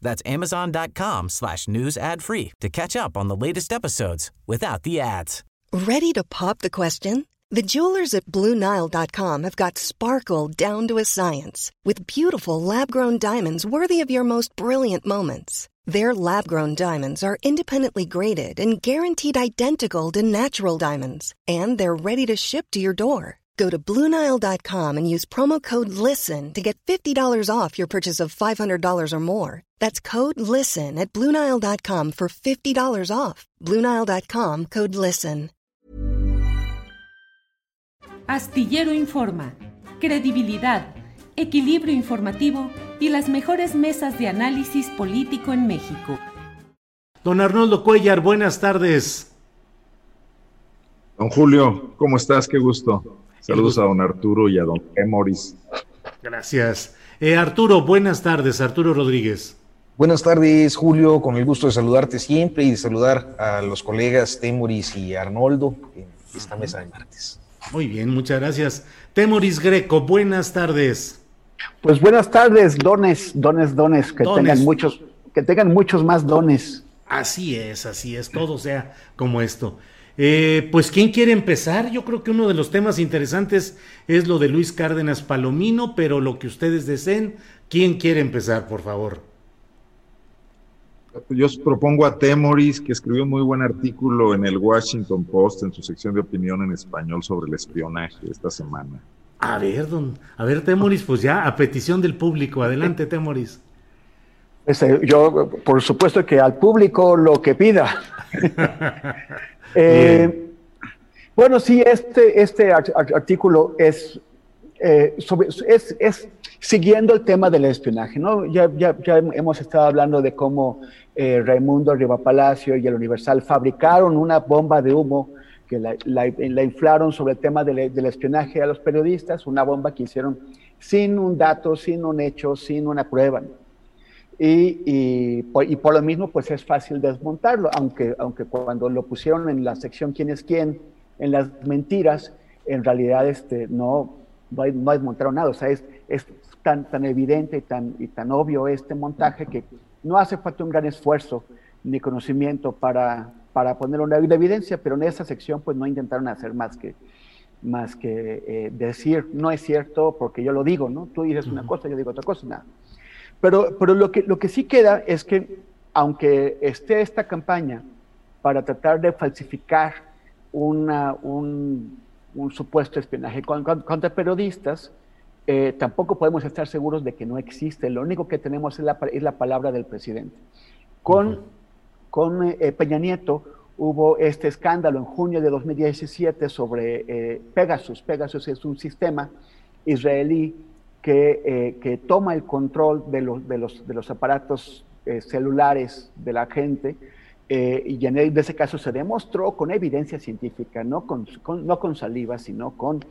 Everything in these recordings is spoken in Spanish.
That's amazon.com slash news ad free to catch up on the latest episodes without the ads. Ready to pop the question? The jewelers at BlueNile.com have got sparkle down to a science with beautiful lab-grown diamonds worthy of your most brilliant moments. Their lab-grown diamonds are independently graded and guaranteed identical to natural diamonds, and they're ready to ship to your door. Go to Bluenile.com and use promo code LISTEN to get $50 off your purchase of $500 or more. That's code LISTEN at Bluenile.com for $50 off. Bluenile.com code LISTEN. Astillero Informa, credibilidad, equilibrio informativo y las mejores mesas de análisis político en México. Don Arnoldo Cuellar, buenas tardes. Don Julio, ¿cómo estás? Qué gusto. Saludos a don Arturo y a don Emoris. Gracias. Eh, Arturo, buenas tardes. Arturo Rodríguez. Buenas tardes, Julio. Con el gusto de saludarte siempre y de saludar a los colegas Temoris y Arnoldo en esta mesa de martes. Muy bien, muchas gracias. Temoris Greco, buenas tardes. Pues buenas tardes, dones, dones, dones, que tengan muchos, que tengan muchos más dones. Así es, así es, todo sea como esto. Eh, pues, ¿quién quiere empezar? Yo creo que uno de los temas interesantes es lo de Luis Cárdenas Palomino, pero lo que ustedes deseen, ¿quién quiere empezar, por favor? Yo propongo a Temoris, que escribió un muy buen artículo en el Washington Post, en su sección de opinión en español sobre el espionaje esta semana. A ver, don, a ver, Temoris, pues ya, a petición del público, adelante, Temoris. Este, yo, por supuesto que al público lo que pida. Eh, bueno, sí, este, este artículo es, eh, sobre, es, es, siguiendo el tema del espionaje, ¿no? Ya, ya, ya hemos estado hablando de cómo eh, Raimundo Riva Palacio y el Universal fabricaron una bomba de humo que la, la, la inflaron sobre el tema del, del, espionaje a los periodistas, una bomba que hicieron sin un dato, sin un hecho, sin una prueba. Y, y, y, por lo mismo, pues es fácil desmontarlo, aunque, aunque cuando lo pusieron en la sección quién es quién, en las mentiras, en realidad este, no, no, desmontaron nada. O sea, es, es tan, tan evidente y tan, y tan obvio este montaje que no hace falta un gran esfuerzo ni conocimiento para, para poner una evidencia, pero en esa sección pues no intentaron hacer más que, más que eh, decir, no es cierto porque yo lo digo, ¿no? Tú dices una cosa, yo digo otra cosa, nada. Pero, pero lo, que, lo que sí queda es que, aunque esté esta campaña para tratar de falsificar una, un, un, supuesto espionaje contra periodistas, eh, tampoco podemos estar seguros de que no existe. Lo único que tenemos es la, es la palabra del presidente. Con, uh -huh. con eh, Peña Nieto hubo este escándalo en junio de 2017 sobre eh, Pegasus. Pegasus es un sistema israelí que, eh, que, toma el control de los, de los, de los aparatos eh, celulares de la gente eh, y en ese caso se demostró con evidencia científica, no con, con no con saliva, sino con,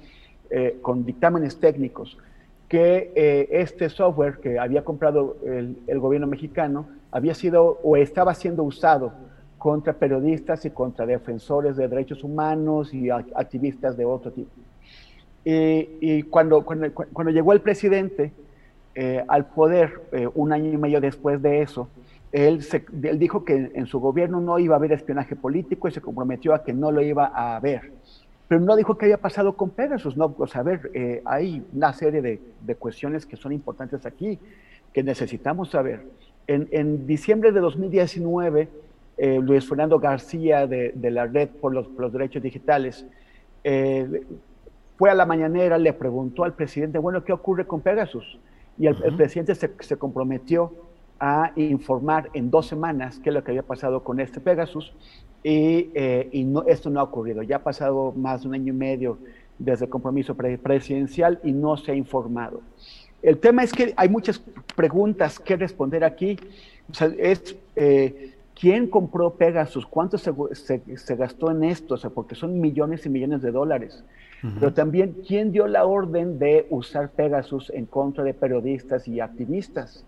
con dictámenes técnicos, que este software que había comprado el, el, gobierno mexicano había sido o estaba siendo usado contra periodistas y contra defensores de derechos humanos y activistas de otro tipo. Y, y cuando, cuando, cuando, llegó el presidente eh, al poder, eh, un año y medio después de eso, él, se, él, dijo que en su gobierno no iba a haber espionaje político y se comprometió a que no lo iba a haber. Pero no dijo qué había pasado con Pegasus. No, o sea, a ver, eh, hay una serie de, de, cuestiones que son importantes aquí que necesitamos saber. En, en diciembre de 2019, Luis Fernando García de, de, la Red por los, por los Derechos Digitales fue a la mañanera, le preguntó al presidente, bueno, ¿qué ocurre con Pegasus? Y el, uh -huh. el presidente se, se, comprometió a informar en dos semanas qué es lo que había pasado con este Pegasus y, eh, y no, esto no ha ocurrido. Ya ha pasado más de un año y medio desde el compromiso pre presidencial y no se ha informado. El tema es que hay muchas preguntas que responder aquí. O sea, es eh, quién compró Pegasus, cuánto se, se, gastó en esto, o sea, porque son millones y millones de dólares. Pero también quién dio la orden de usar Pegasus en contra de periodistas y activistas.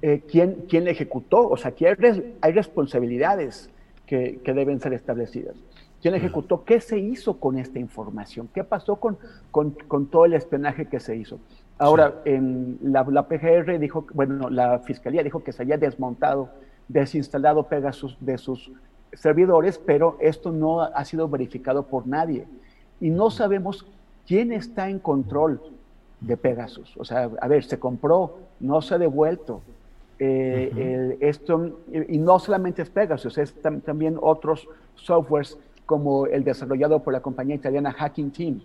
Eh, ¿quién, ¿quién, ejecutó? O sea, aquí hay, hay responsabilidades que, que, deben ser establecidas. ¿Quién ejecutó? ¿Qué se hizo con esta información? ¿Qué pasó con, con, con todo el espionaje que se hizo? Ahora, en la, la, PGR dijo, bueno, la Fiscalía dijo que se había desmontado, desinstalado Pegasus de sus servidores, pero esto no ha sido verificado por nadie. Y no sabemos quién está en control de Pegasus. O sea, a ver, se compró, no se ha devuelto. Eh, esto, y no solamente es Pegasus, es también otros softwares como el desarrollado por la compañía italiana Hacking Team,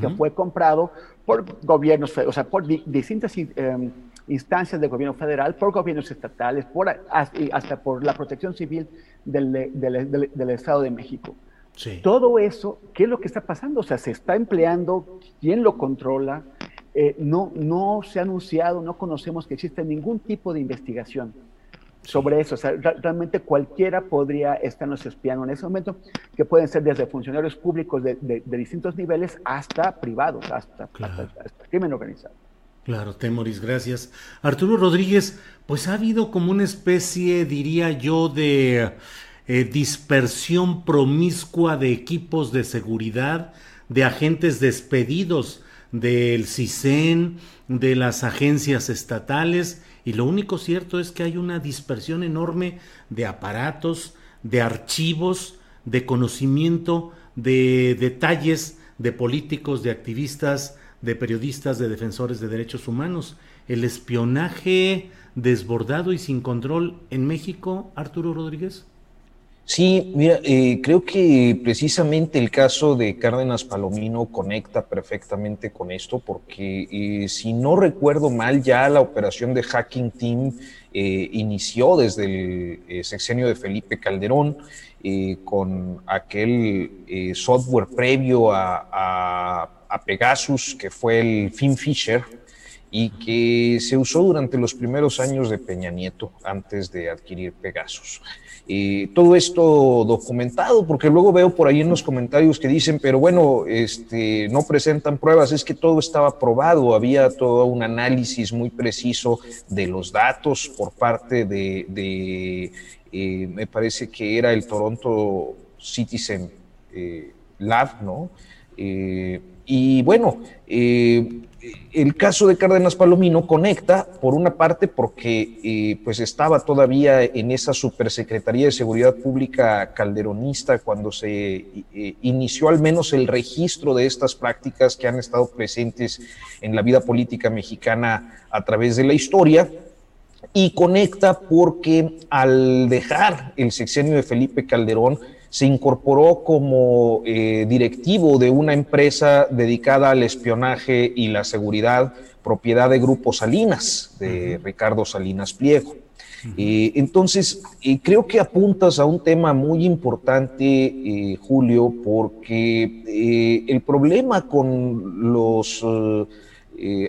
que fue comprado por gobiernos, o sea, por distintas em, instancias del gobierno federal, por gobiernos estatales, por, hasta por la protección civil del, del, del, Estado de México. Sí. Todo eso, ¿qué es lo que está pasando? O sea, se está empleando, ¿quién lo controla? Eh, no, no se ha anunciado, no conocemos que existe ningún tipo de investigación sobre eso. O sea, realmente cualquiera podría estarnos espiando en ese momento, que pueden ser desde funcionarios públicos de, distintos niveles hasta privados, hasta, crimen organizado. Claro, Temoris, gracias. Arturo Rodríguez, pues ha habido como una especie, diría yo, de eh, dispersión promiscua de equipos de seguridad, de agentes despedidos del CISEN, de las agencias estatales, y lo único cierto es que hay una dispersión enorme de aparatos, de archivos, de conocimiento, de detalles de políticos, de activistas, de periodistas, de defensores de derechos humanos. El espionaje desbordado y sin control en México, Arturo Rodríguez. Sí, mira, eh, creo que precisamente el caso de Cárdenas Palomino conecta perfectamente con esto, porque eh, si no recuerdo mal, ya la operación de Hacking Team eh, inició desde el sexenio de Felipe Calderón, con aquel software previo a, a, Pegasus, que fue el FinFisher, y que se usó durante los primeros años de Peña Nieto, antes de adquirir Pegasus todo esto documentado, porque luego veo por ahí en los comentarios que dicen, pero bueno, este, no presentan pruebas, es que todo estaba probado, había todo un análisis muy preciso de los datos por parte de, eh, me parece que era el Toronto Citizen eh, Lab, ¿no? Eh, y bueno, el caso de Cárdenas Palomino conecta, por una parte, porque eh, pues estaba todavía en esa supersecretaría de Seguridad Pública calderonista cuando se eh, inició al menos el registro de estas prácticas que han estado presentes en la vida política mexicana a través de la historia. Y conecta porque al dejar el sexenio de Felipe Calderón, se incorporó como eh, directivo de una empresa dedicada al espionaje y la seguridad, propiedad de Grupo Salinas, de Ricardo Salinas Pliego. Eh, entonces, eh, creo que apuntas a un tema muy importante, Julio, porque el problema con los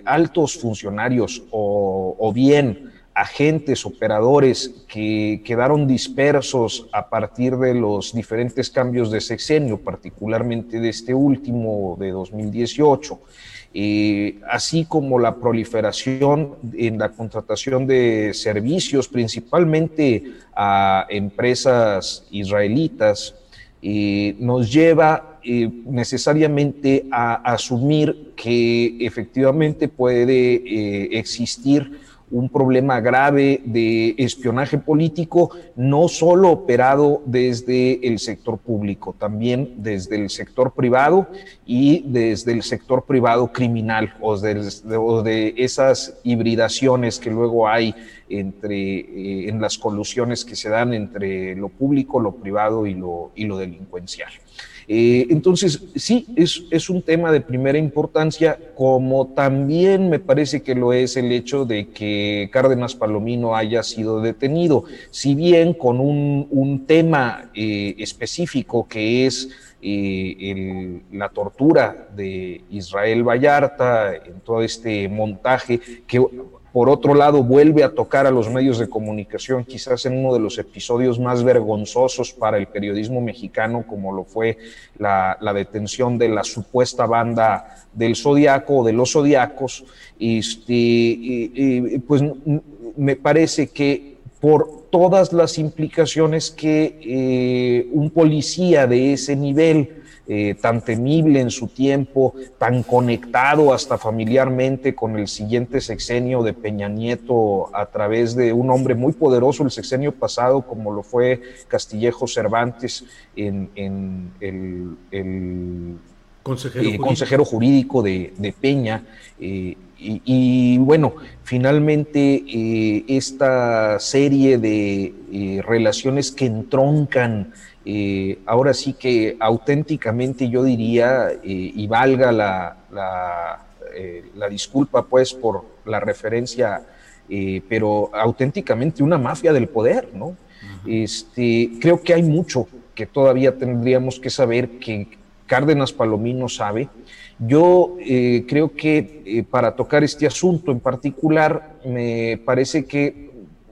altos funcionarios o bien agentes, operadores que quedaron dispersos a partir de los diferentes cambios de sexenio, particularmente de este último de 2018, eh, así como la proliferación en la contratación de servicios, principalmente a empresas israelitas, eh, nos lleva eh, necesariamente a asumir que efectivamente puede existir un problema grave de espionaje político, no solo operado desde el sector público, también desde el sector privado y desde el sector privado criminal o de, esas hibridaciones que luego hay entre, eh, en las colusiones que se dan entre lo público, lo privado y lo, y lo delincuencial. Eh, entonces, sí, es, es un tema de primera importancia, como también me parece que lo es el hecho de que Cárdenas Palomino haya sido detenido, si bien con un, un tema eh, específico que es eh, la tortura de Israel Vallarta, en todo este montaje que por otro lado, vuelve a tocar a los medios de comunicación, quizás en uno de los episodios más vergonzosos para el periodismo mexicano, como lo fue la, detención de la supuesta banda del Zodiaco o de los Zodiacos. Este, pues me parece que por todas las implicaciones que eh, un policía de ese nivel eh, tan temible en su tiempo, tan conectado hasta familiarmente con el siguiente sexenio de Peña Nieto a través de un hombre muy poderoso el sexenio pasado, como lo fue Castillejo Cervantes en, el, consejero, eh, jurídico. de, Peña. Eh, y, bueno, finalmente esta serie de relaciones que entroncan eh, ahora sí que auténticamente yo diría, eh, y valga la, eh, la, disculpa pues por la referencia, pero auténticamente una mafia del poder, ¿no? este, creo que hay mucho que todavía tendríamos que saber que Cárdenas Palomino sabe. Yo creo que para tocar este asunto en particular, me parece que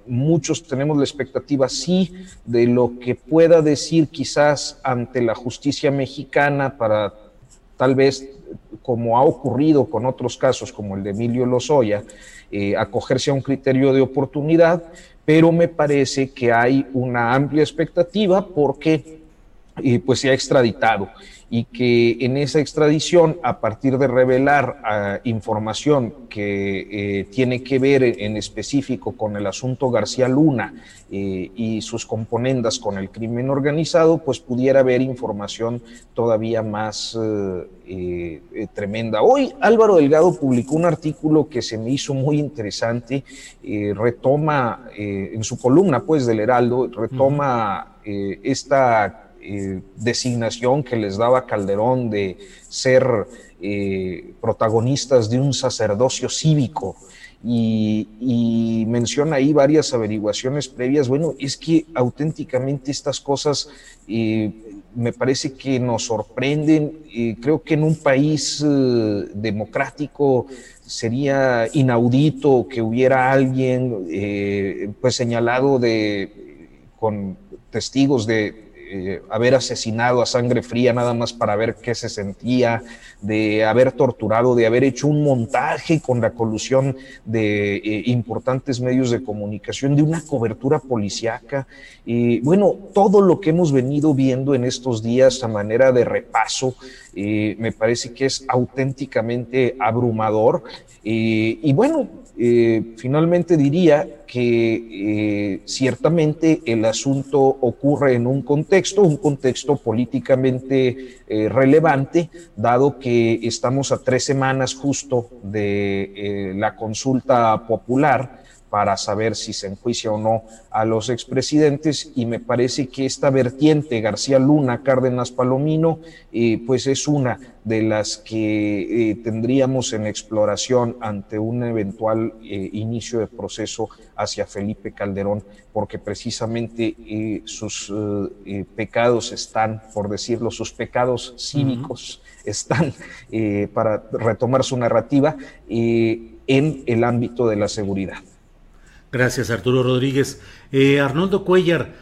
muchos tenemos la expectativa, sí, de lo que pueda decir quizás ante la justicia mexicana para tal vez, como ha ocurrido con otros casos como el de Emilio Lozoya, eh, acogerse a un criterio de oportunidad, pero me parece que hay una amplia expectativa porque eh, pues se ha extraditado y que en esa extradición, a partir de revelar ah, información que eh, tiene que ver en específico con el asunto García Luna eh, y sus componendas con el crimen organizado, pues pudiera haber información todavía más eh, tremenda. Hoy Álvaro Delgado publicó un artículo que se me hizo muy interesante, retoma en su columna pues del Heraldo, retoma esta eh, designación que les daba Calderón de ser eh, protagonistas de un sacerdocio cívico. Y, menciona ahí varias averiguaciones previas. Bueno, es que auténticamente estas cosas eh, me parece que nos sorprenden. creo que en un país democrático sería inaudito que hubiera alguien pues señalado de con testigos de eh, haber asesinado a sangre fría nada más para ver qué se sentía, de haber torturado, de haber hecho un montaje con la colusión de eh, importantes medios de comunicación, de una cobertura policiaca. y bueno, todo lo que hemos venido viendo en estos días a manera de repaso, eh, me parece que es auténticamente abrumador. y bueno, eh, finalmente diría que eh, ciertamente el asunto ocurre en un contexto, un contexto políticamente eh, relevante, dado que estamos a tres semanas justo de la consulta popular para saber si se enjuicia o no a los expresidentes y me parece que esta vertiente García Luna, Cárdenas Palomino, eh, pues es una de las que eh, tendríamos en exploración ante un eventual eh, inicio de proceso hacia Felipe Calderón, porque precisamente sus pecados están, por decirlo, sus pecados cívicos están, para retomar su narrativa, en el ámbito de la seguridad. Gracias, Arturo Rodríguez. Eh, Arnoldo Cuellar,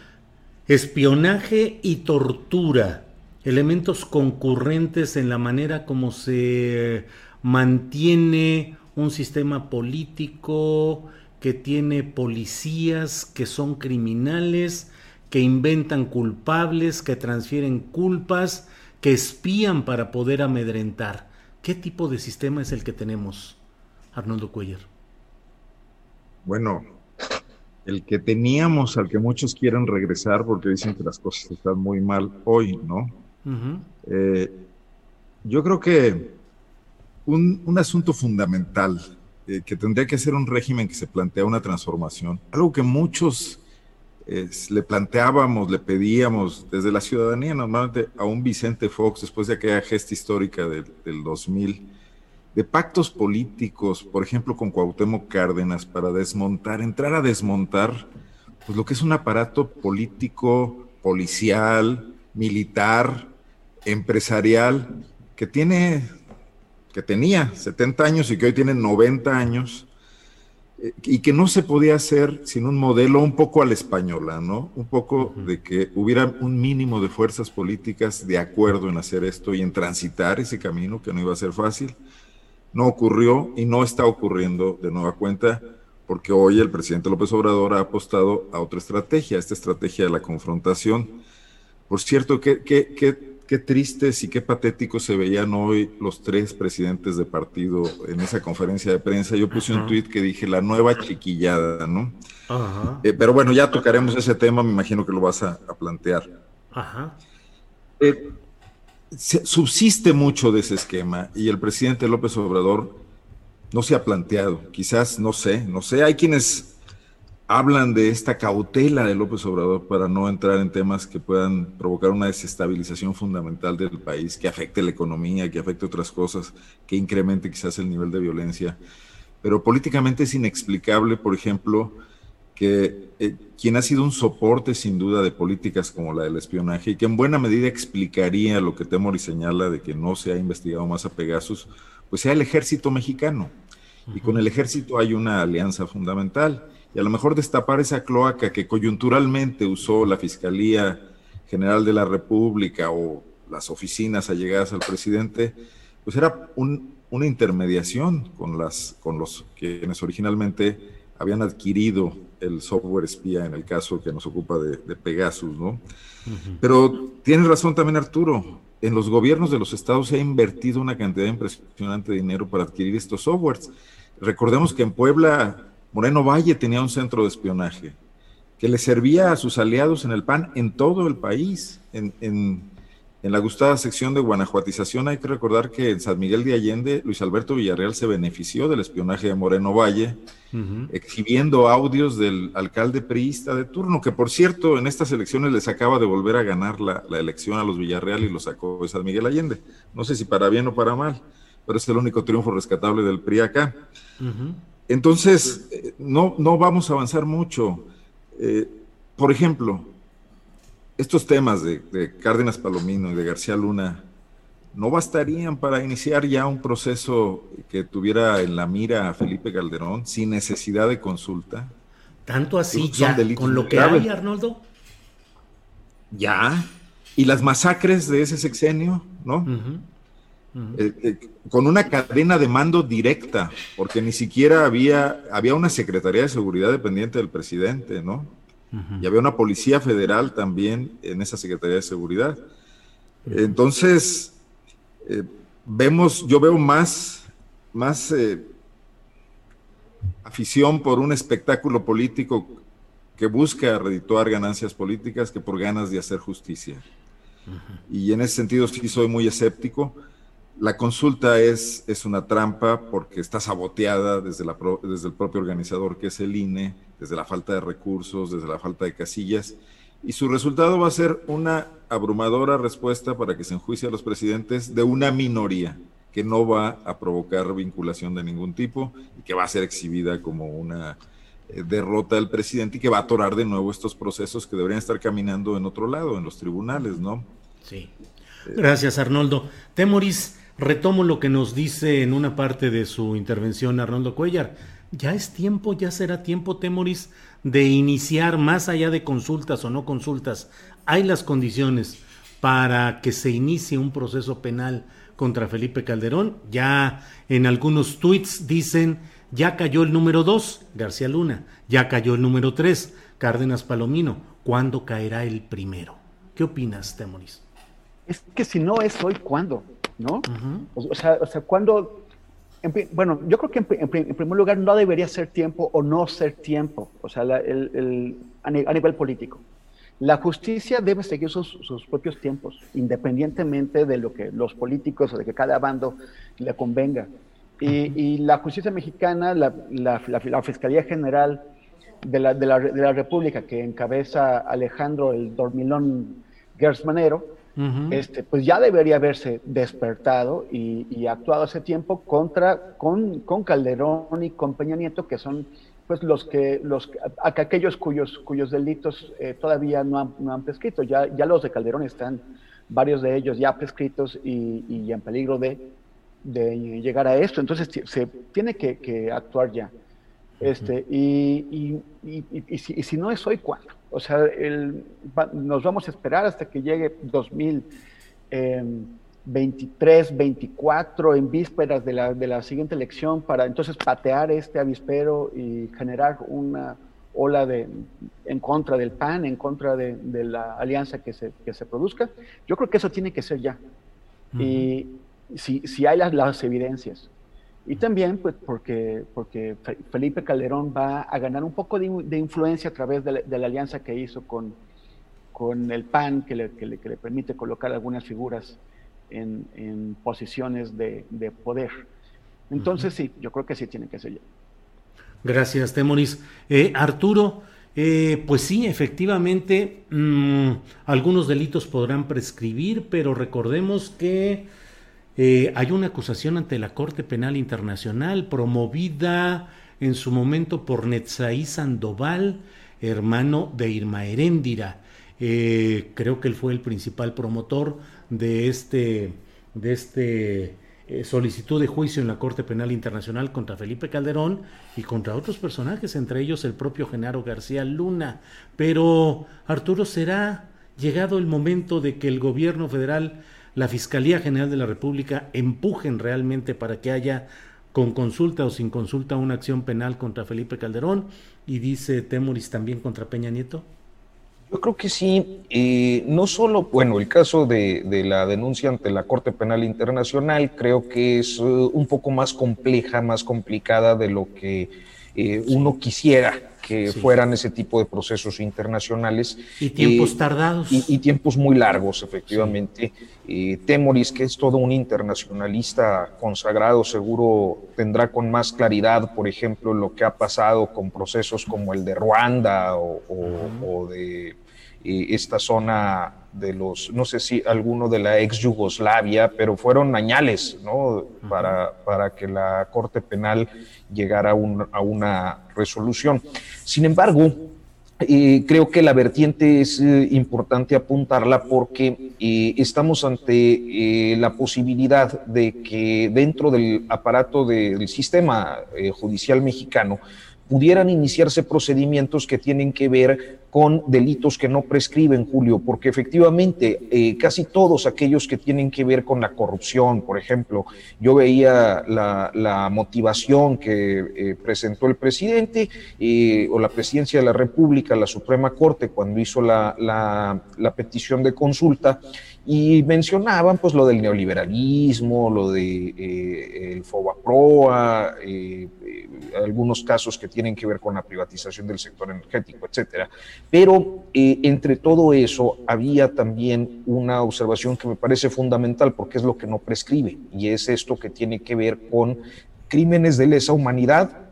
espionaje y tortura, elementos concurrentes en la manera como se mantiene un sistema político que tiene policías que son criminales, que inventan culpables, que transfieren culpas, que espían para poder amedrentar. ¿Qué tipo de sistema es el que tenemos, Arnoldo Cuellar? Bueno, el que teníamos, al que muchos quieren regresar porque dicen que las cosas están muy mal hoy, ¿no? Eh, yo creo que un, asunto fundamental eh, que tendría que ser un régimen que se plantea una transformación, algo que muchos le planteábamos, le pedíamos desde la ciudadanía normalmente a un Vicente Fox, después de aquella gesta histórica del, del 2000, de pactos políticos, por ejemplo con Cuauhtémoc Cárdenas, para desmontar, entrar a desmontar pues, lo que es un aparato político, policial, militar, empresarial, que tiene, que tenía 70 años y que hoy tiene 90 años, eh, y que no se podía hacer sin un modelo un poco a la española, ¿no? Un poco de que hubiera un mínimo de fuerzas políticas de acuerdo en hacer esto y en transitar ese camino, que no iba a ser fácil. No ocurrió y no está ocurriendo de nueva cuenta, porque hoy el presidente López Obrador ha apostado a otra estrategia, esta estrategia de la confrontación. Por cierto, ¿qué, qué, qué qué tristes y qué patéticos se veían hoy los tres presidentes de partido en esa conferencia de prensa. Yo puse un tuit que dije la nueva chiquillada, ¿no? Eh, pero bueno, ya tocaremos ese tema, me imagino que lo vas a, plantear. Ajá. Eh, subsiste mucho de ese esquema y el presidente López Obrador no se ha planteado, quizás, no sé, no sé, hay quienes hablan de esta cautela de López Obrador para no entrar en temas que puedan provocar una desestabilización fundamental del país, que afecte la economía, que afecte otras cosas, que incremente quizás el nivel de violencia. Pero políticamente es inexplicable, por ejemplo, que eh, quien ha sido un soporte sin duda de políticas como la del espionaje y que en buena medida explicaría lo que Temori señala de que no se ha investigado más a Pegasus, pues sea el ejército mexicano. Y con el ejército hay una alianza fundamental y a lo mejor destapar esa cloaca que coyunturalmente usó la Fiscalía General de la República o las oficinas allegadas al presidente, pues era una intermediación con, las, con los quienes originalmente habían adquirido el software espía en el caso que nos ocupa de, Pegasus, ¿no? Pero tiene razón también Arturo, en los gobiernos de los estados se ha invertido una cantidad impresionante de dinero para adquirir estos softwares. Recordemos que en Puebla Moreno Valle tenía un centro de espionaje que le servía a sus aliados en el PAN en todo el país. En, la gustada sección de guanajuatización hay que recordar que en San Miguel de Allende, Luis Alberto Villarreal se benefició del espionaje de Moreno Valle, exhibiendo audios del alcalde priista de turno, que por cierto en estas elecciones les acaba de volver a ganar la, elección a los Villarreal y lo sacó de San Miguel Allende. No sé si para bien o para mal, pero es el único triunfo rescatable del PRI acá. Entonces, eh, no, no vamos a avanzar mucho. Eh, por ejemplo, estos temas de, Cárdenas Palomino y de García Luna no bastarían para iniciar ya un proceso que tuviera en la mira a Felipe Calderón sin necesidad de consulta. Tanto así ya, con lo que hay, Arnoldo. Ya. Y las masacres de ese sexenio, ¿no? Eh, eh, con una cadena de mando directa, porque ni siquiera había, había una Secretaría de Seguridad dependiente del presidente, ¿no? Y había una Policía Federal también en esa Secretaría de Seguridad. Entonces, eh, vemos, yo veo más, más afición por un espectáculo político que busca redituar ganancias políticas que por ganas de hacer justicia. Y en ese sentido sí soy muy escéptico la consulta es, es una trampa porque está saboteada desde, la desde el propio organizador que es el INE, desde la falta de recursos, desde la falta de casillas, y su resultado va a ser una abrumadora respuesta para que se enjuicie a los presidentes de una minoría que no va a provocar vinculación de ningún tipo y que va a ser exhibida como una eh, derrota del presidente y que va a atorar de nuevo estos procesos que deberían estar caminando en otro lado, en los tribunales, ¿no? Sí. Gracias, Arnoldo. Temoris, Retomo lo que nos dice en una parte de su intervención Arnoldo Cuellar. Ya es tiempo, ya será tiempo, Temoris, de iniciar más allá de consultas o no consultas. Hay las condiciones para que se inicie un proceso penal contra Felipe Calderón. Ya en algunos tweets dicen, ya cayó el número dos, García Luna, ya cayó el número tres, Cárdenas Palomino. ¿Cuándo caerá el primero? ¿Qué opinas, Temoris? Es que si no es hoy, ¿cuándo? ¿no? o, sea, o sea, bueno, yo creo que en, primer lugar no debería ser tiempo o no ser tiempo, o sea, el, a, nivel político. La justicia debe seguir sus, sus, propios tiempos, independientemente de lo que los políticos o de que cada bando le convenga. Y, y la justicia mexicana, la, la, la, Fiscalía General, de la, de la, de la República que encabeza Alejandro el Dormilón Gersmanero, este, pues ya debería haberse despertado y, y, actuado hace tiempo contra, con, con Calderón y con Peña Nieto, que son pues los que, los, aquellos cuyos, cuyos delitos eh, todavía no han, no han, prescrito. Ya, ya los de Calderón están, varios de ellos ya prescritos y, y en peligro de, de, llegar a esto. Entonces se tiene que, que actuar ya. Este, y, y, si, y, si, no es hoy, ¿cuándo? O sea, el, nos vamos a esperar hasta que llegue 2023, 24, en vísperas de la, de la siguiente elección, para entonces patear este avispero y generar una ola de, en contra del PAN, en contra de, de la alianza que se, que se, produzca. Yo creo que eso tiene que ser ya. Uh -huh. Y si, si hay las, las evidencias. Y también pues, porque, porque Felipe Calderón va a ganar un poco de, de influencia a través de la, de la, alianza que hizo con, con el PAN, que le, que le, que le permite colocar algunas figuras en, en posiciones de, de, poder. Entonces uh -huh. sí, yo creo que sí tiene que ser ya. Gracias, Temoris. Eh, Arturo, eh, pues sí, efectivamente, mmm, algunos delitos podrán prescribir, pero recordemos que eh, hay una acusación ante la Corte Penal Internacional promovida en su momento por Netzaí Sandoval, hermano de Irma Heréndira. Eh, creo que él fue el principal promotor de este, de este eh, solicitud de juicio en la Corte Penal Internacional contra Felipe Calderón y contra otros personajes, entre ellos el propio Genaro García Luna. Pero, Arturo, ¿será llegado el momento de que el gobierno federal la Fiscalía General de la República empujen realmente para que haya con consulta o sin consulta una acción penal contra Felipe Calderón y dice Temoris también contra Peña Nieto? Yo creo que sí, eh, no solo, bueno, el caso de, de, la denuncia ante la Corte Penal Internacional creo que es uh, un poco más compleja, más complicada de lo que eh, uno quisiera que sí. fueran ese tipo de procesos internacionales. Y tiempos eh, tardados. Y, y, tiempos muy largos, efectivamente. Sí. Eh, Temoris, que es todo un internacionalista consagrado, seguro tendrá con más claridad, por ejemplo, lo que ha pasado con procesos como el de Ruanda o, o, uh -huh. o de eh, esta zona de los, no sé si alguno de la ex Yugoslavia, pero fueron añales, ¿no? Uh -huh. para, para que la Corte Penal llegara a, un, a una resolución. Sin embargo, eh, creo que la vertiente es eh, importante apuntarla porque eh, estamos ante eh, la posibilidad de que dentro del aparato de, del sistema judicial mexicano pudieran iniciarse procedimientos que tienen que ver con delitos que no prescriben, Julio, porque efectivamente eh, casi todos aquellos que tienen que ver con la corrupción, por ejemplo, yo veía la, motivación que eh, presentó el presidente eh, o la presidencia de la República, la Suprema Corte, cuando hizo la petición de consulta, y mencionaban pues lo del neoliberalismo, lo de eh, el FOBAPROA, eh, eh, algunos casos que tienen que ver con la privatización del sector energético, etcétera. Pero entre todo eso había también una observación que me parece fundamental porque es lo que no prescribe y es esto que tiene que ver con crímenes de lesa humanidad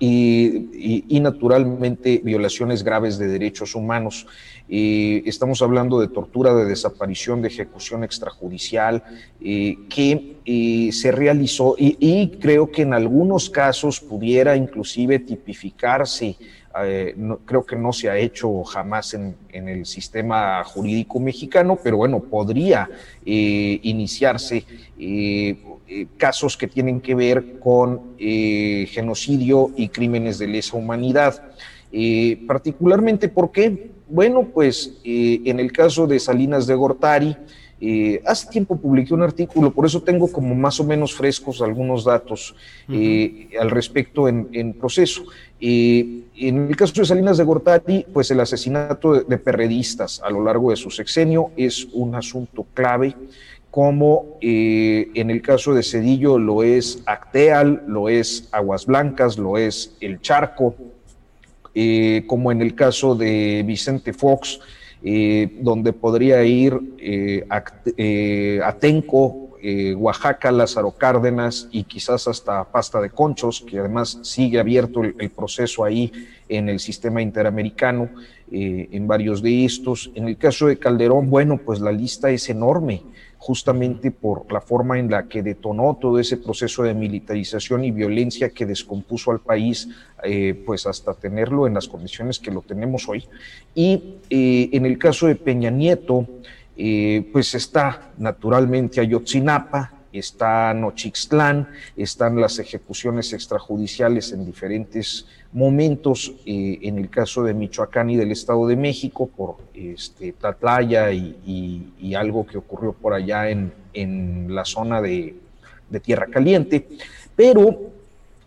Y, naturalmente violaciones graves de derechos humanos. Eh, estamos hablando de tortura, de desaparición, de ejecución extrajudicial, eh, que eh, se realizó y, creo que en algunos casos pudiera inclusive tipificarse. No, creo que no se ha hecho jamás en, en, el sistema jurídico mexicano, pero bueno, podría iniciarse eh, casos que tienen que ver con eh, genocidio y crímenes de lesa humanidad. Eh, particularmente porque, bueno, pues en el caso de Salinas de Gortari, hace tiempo publiqué un artículo, por eso tengo como más o menos frescos algunos datos uh -huh. al respecto en, en proceso. en el caso de Salinas de Gortari, pues el asesinato de, de perredistas a lo largo de su sexenio es un asunto clave como eh, en el caso de Cedillo lo es Acteal, lo es Aguas Blancas, lo es El Charco, eh, como en el caso de Vicente Fox, eh, donde podría ir Atenco, Oaxaca, Lázaro Cárdenas y quizás hasta Pasta de Conchos, que además sigue abierto el, proceso ahí en el sistema interamericano, en varios de estos. En el caso de Calderón, bueno, pues la lista es enorme justamente por la forma en la que detonó todo ese proceso de militarización y violencia que descompuso al país, eh, pues hasta tenerlo en las condiciones que lo tenemos hoy. Y eh, en el caso de Peña Nieto, eh, pues está naturalmente Ayotzinapa, está Nochixtlán, están las ejecuciones extrajudiciales en diferentes momentos, eh, en el caso de Michoacán y del Estado de México, por este, Tatlaya y, algo que ocurrió por allá en, la zona de, Tierra Caliente, pero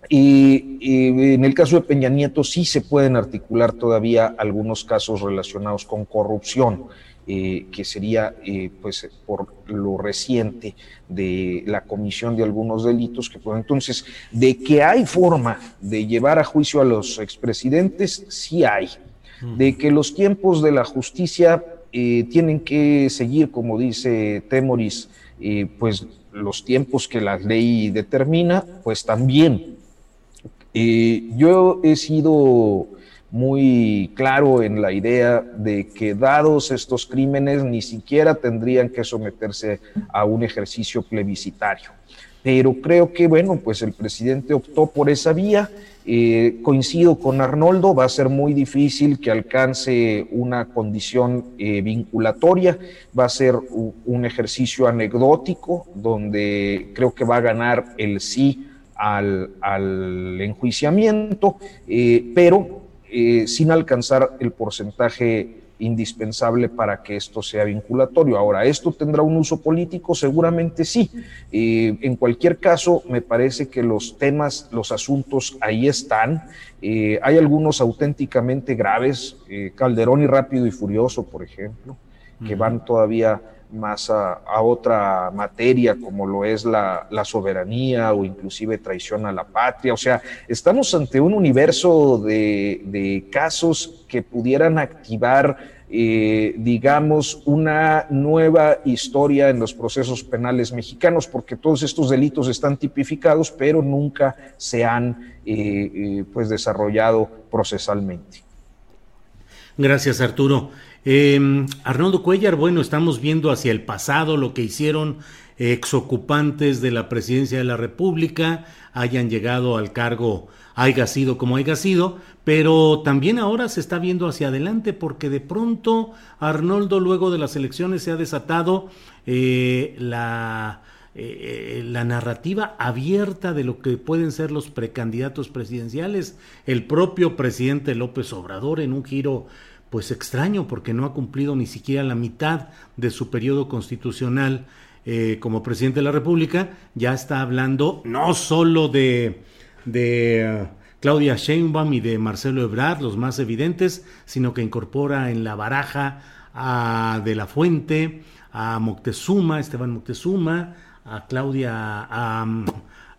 eh, eh, en el caso de Peña Nieto sí se pueden articular todavía algunos casos relacionados con corrupción. Eh, que sería eh, pues por lo reciente de la comisión de algunos delitos que pues, entonces de que hay forma de llevar a juicio a los expresidentes sí hay. De que los tiempos de la justicia eh, tienen que seguir como dice Temoris pues los tiempos que la ley determina pues también. Yo he sido muy claro en la idea de que dados estos crímenes ni siquiera tendrían que someterse a un ejercicio plebiscitario. Pero creo que, bueno, pues el presidente optó por esa vía. Eh, coincido con Arnoldo, va a ser muy difícil que alcance una condición eh, vinculatoria, va a ser un ejercicio anecdótico donde creo que va a ganar el sí al, enjuiciamiento, eh, pero eh, sin alcanzar el porcentaje indispensable para que esto sea vinculatorio. Ahora, ¿esto tendrá un uso político? Seguramente sí. Eh, en cualquier caso, me parece que los temas, los asuntos ahí están. Eh, hay algunos auténticamente graves, Calderón y Rápido y Furioso, por ejemplo, que van todavía más a, otra materia como lo es la, soberanía o inclusive traición a la patria. O sea, estamos ante un universo de, casos que pudieran activar, eh, digamos, una nueva historia en los procesos penales mexicanos, porque todos estos delitos están tipificados, pero nunca se han eh, eh, pues desarrollado procesalmente. Gracias, Arturo. Eh, Arnoldo Cuellar, bueno, estamos viendo hacia el pasado lo que hicieron exocupantes de la presidencia de la República, hayan llegado al cargo, haya sido como haya sido, pero también ahora se está viendo hacia adelante porque de pronto Arnoldo luego de las elecciones se ha desatado eh, la, eh, la narrativa abierta de lo que pueden ser los precandidatos presidenciales. El propio presidente López Obrador en un giro pues extraño porque no ha cumplido ni siquiera la mitad de su periodo constitucional eh, como presidente de la República, ya está hablando no solo de, de uh, Claudia Sheinbaum y de Marcelo Ebrard, los más evidentes, sino que incorpora en la baraja a De la Fuente, a Moctezuma, Esteban Moctezuma, a Claudia, a, um,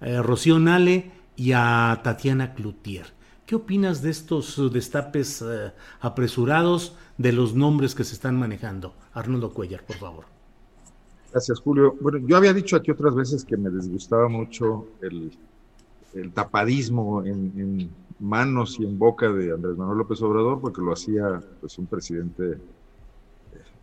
eh, Rocío Nale y a Tatiana Cloutier. ¿Qué opinas de estos uh, destapes uh, apresurados de los nombres que se están manejando? Arnoldo Cuellar, por favor. Gracias, Julio. Bueno, yo había dicho aquí otras veces que me disgustaba mucho el, tapadismo en, manos y en boca de Andrés Manuel López Obrador, porque lo hacía pues, un presidente eh,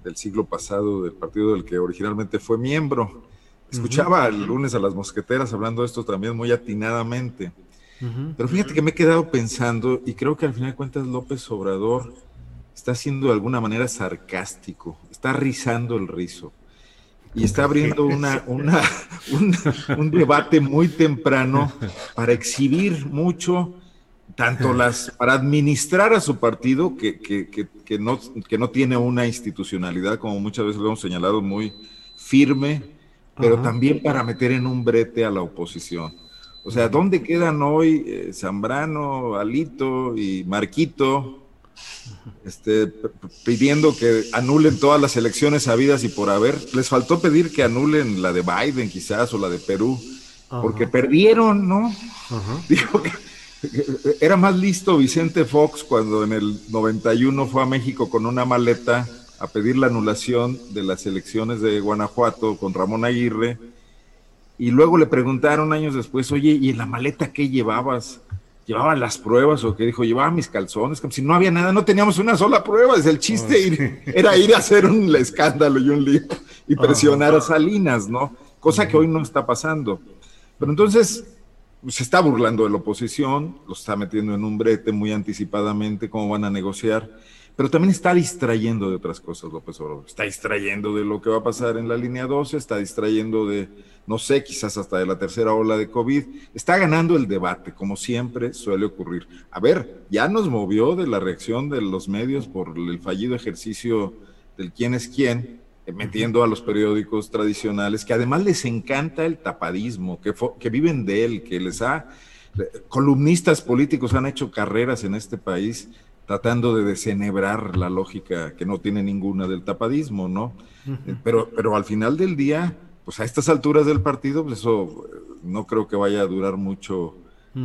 del siglo pasado del partido del que originalmente fue miembro. Escuchaba el lunes a las mosqueteras hablando de esto también muy atinadamente. Pero fíjate que me he quedado pensando y creo que al final de cuentas López Obrador está siendo de alguna manera sarcástico, está rizando el rizo y está abriendo una, una un, debate muy temprano para exhibir mucho, tanto las, para administrar a su partido, que, que, que, no, que no tiene una institucionalidad, como muchas veces lo hemos señalado, muy firme, pero también para meter en un brete a la oposición. O sea, ¿dónde quedan hoy eh, Zambrano, Alito y Marquito este, pidiendo que anulen todas las elecciones habidas y por haber? Les faltó pedir que anulen la de Biden quizás o la de Perú, porque perdieron, ¿no? Dijo que era más listo Vicente Fox cuando en el 91 fue a México con una maleta a pedir la anulación de las elecciones de Guanajuato con Ramón Aguirre y luego le preguntaron años después, oye, ¿y en la maleta qué llevabas? ¿Llevaba las pruebas o qué dijo? Llevaba mis calzones, como si no había nada, no teníamos una sola prueba. Es el chiste oh, era ir a hacer un escándalo y un lío y presionar a Salinas, ¿no? Cosa que hoy no está pasando. Pero entonces se está burlando de la oposición, lo está metiendo en un brete muy anticipadamente, cómo van a negociar pero también está distrayendo de otras cosas López Obrador. Está distrayendo de lo que va a pasar en la línea 12, está distrayendo de, no sé, quizás hasta de la tercera ola de COVID. Está ganando el debate, como siempre suele ocurrir. A ver, ya nos movió de la reacción de los medios por el fallido ejercicio del quién es quién, eh, metiendo a los periódicos tradicionales, que además les encanta el tapadismo, que, que viven de él, que les ha... Eh, columnistas políticos han hecho carreras en este país tratando de desenebrar la lógica que no tiene ninguna del tapadismo, ¿no? pero, pero al final del día, pues a estas alturas del partido, pues eso eh, no creo que vaya a durar mucho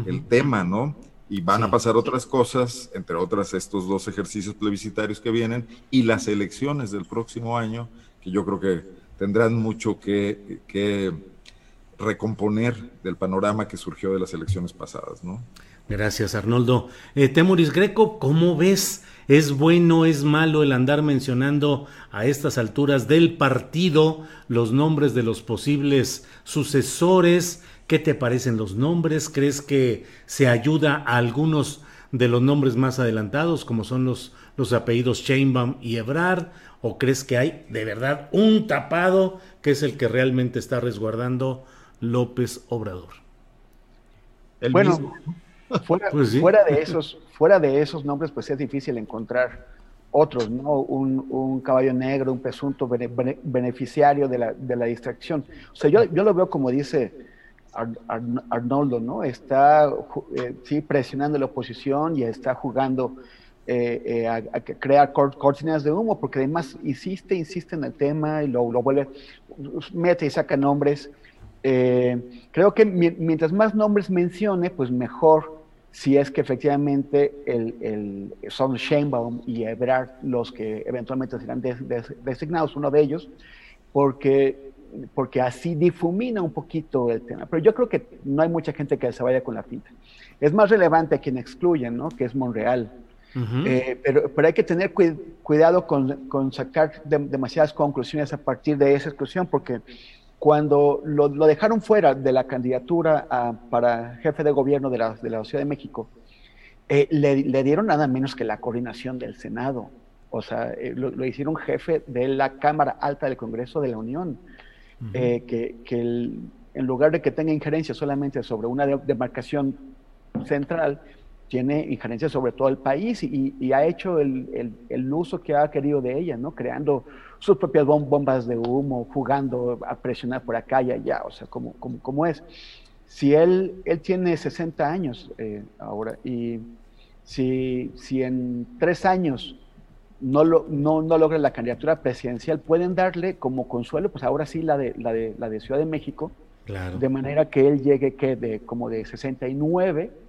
el tema, ¿no? Y van a pasar otras cosas, entre otras estos dos ejercicios plebiscitarios que vienen y las elecciones del próximo año, que yo creo que tendrán mucho que, que recomponer del panorama que surgió de las elecciones pasadas, ¿no? Gracias, Arnoldo. Eh, Temuris Greco, ¿cómo ves? ¿Es bueno, es malo el andar mencionando a estas alturas del partido los nombres de los posibles sucesores? ¿Qué te parecen los nombres? ¿Crees que se ayuda a algunos de los nombres más adelantados, como son los, los apellidos Sheinbaum y Ebrard? ¿O crees que hay de verdad un tapado que es el que realmente está resguardando López Obrador? El bueno, pues fuera, de esos, fuera de esos nombres, pues es difícil encontrar otros, ¿no? Un, caballo negro, un presunto beneficiario de la, de la, distracción. O sea, yo, yo lo veo como dice Arnoldo, ¿no? Está, eh, sí, presionando la oposición y está jugando eh, eh, a, crear cortinas de humo, porque además insiste, insiste en el tema y lo, lo vuelve, mete y saca nombres. creo que mientras más nombres mencione, pues mejor si es que efectivamente el, son Sheinbaum y Ebrard los que eventualmente serán designados, uno de ellos, porque, porque así difumina un poquito el tema. Pero yo creo que no hay mucha gente que se vaya con la finta. Es más relevante a quien excluyen, ¿no? que es Monreal. Eh, pero, pero, hay que tener cuidado con, con sacar demasiadas conclusiones a partir de esa exclusión, porque cuando lo, dejaron fuera de la candidatura para jefe de gobierno de la, de la Ciudad de México, eh, le, dieron nada menos que la coordinación del Senado. O sea, eh, lo, hicieron jefe de la Cámara Alta del Congreso de la Unión, eh, que, en lugar de que tenga injerencia solamente sobre una demarcación central, tiene injerencia sobre todo el país y, ha hecho el, el, uso que ha querido de ella, ¿no? Creando sus propias bombas de humo, jugando a presionar por acá y allá, o sea, como, como, es. Si él, él tiene 60 años eh, ahora y si, si en tres años no, lo, no, no, logra la candidatura presidencial, pueden darle como consuelo, pues ahora sí la de, la de, la de Ciudad de México, claro. de manera que él llegue que de, como de 69,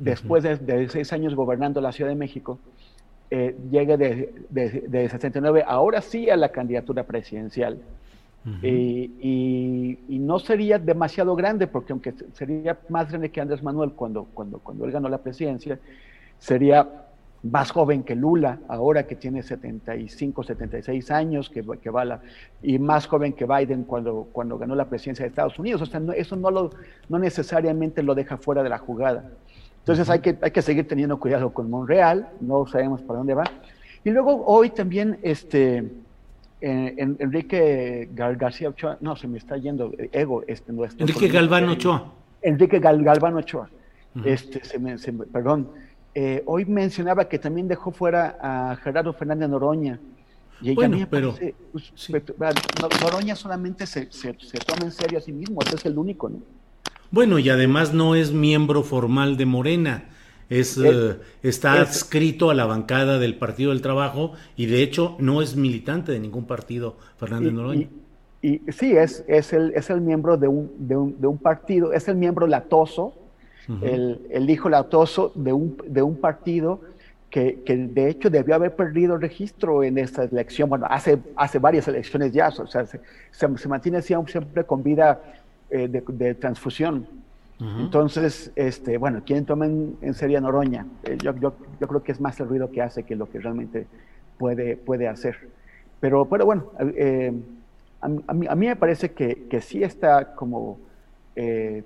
después de, de, seis años gobernando la Ciudad de México, eh, llegue de, de, 69 ahora sí a la candidatura presidencial. y, no sería demasiado grande, porque aunque sería más grande que Andrés Manuel cuando, cuando, cuando él ganó la presidencia, sería más joven que Lula, ahora que tiene 75, 76 años, que, que va la, y más joven que Biden cuando, cuando ganó la presidencia de Estados Unidos. O sea, eso no, lo, no necesariamente lo deja fuera de la jugada. Entonces hay que, hay que seguir teniendo cuidado con Monreal, no sabemos para dónde va. Y luego hoy también este, Enrique García Ochoa, no, se me está yendo, ego, este, nuestro, Enrique Galván Ochoa. Enrique Galván Ochoa, este, se me, perdón, eh, hoy mencionaba que también dejó fuera a Gerardo Fernández Noroña. Y bueno, pero, pues, Noroña solamente se, se, se, toma en serio a sí mismo, es el único, ¿no? Bueno, y además no es miembro formal de Morena. Es, eh, está adscrito a la bancada del Partido del Trabajo y de hecho no es militante de ningún partido, Fernández Noroña. Y, sí, es, es, el, es el miembro de un, de un, de un partido, es el miembro latoso, el, el, hijo latoso de un, de un partido que, que, de hecho debió haber perdido registro en esta elección, bueno, hace, hace varias elecciones ya, o sea, se, se, se mantiene siempre con vida de, transfusión. Entonces, este, bueno, quien toma en, serio a Noroña, yo, yo, yo, creo que es más el ruido que hace que lo que realmente puede, puede hacer. Pero, pero bueno, a, mí, a, mí, me parece que, que sí está como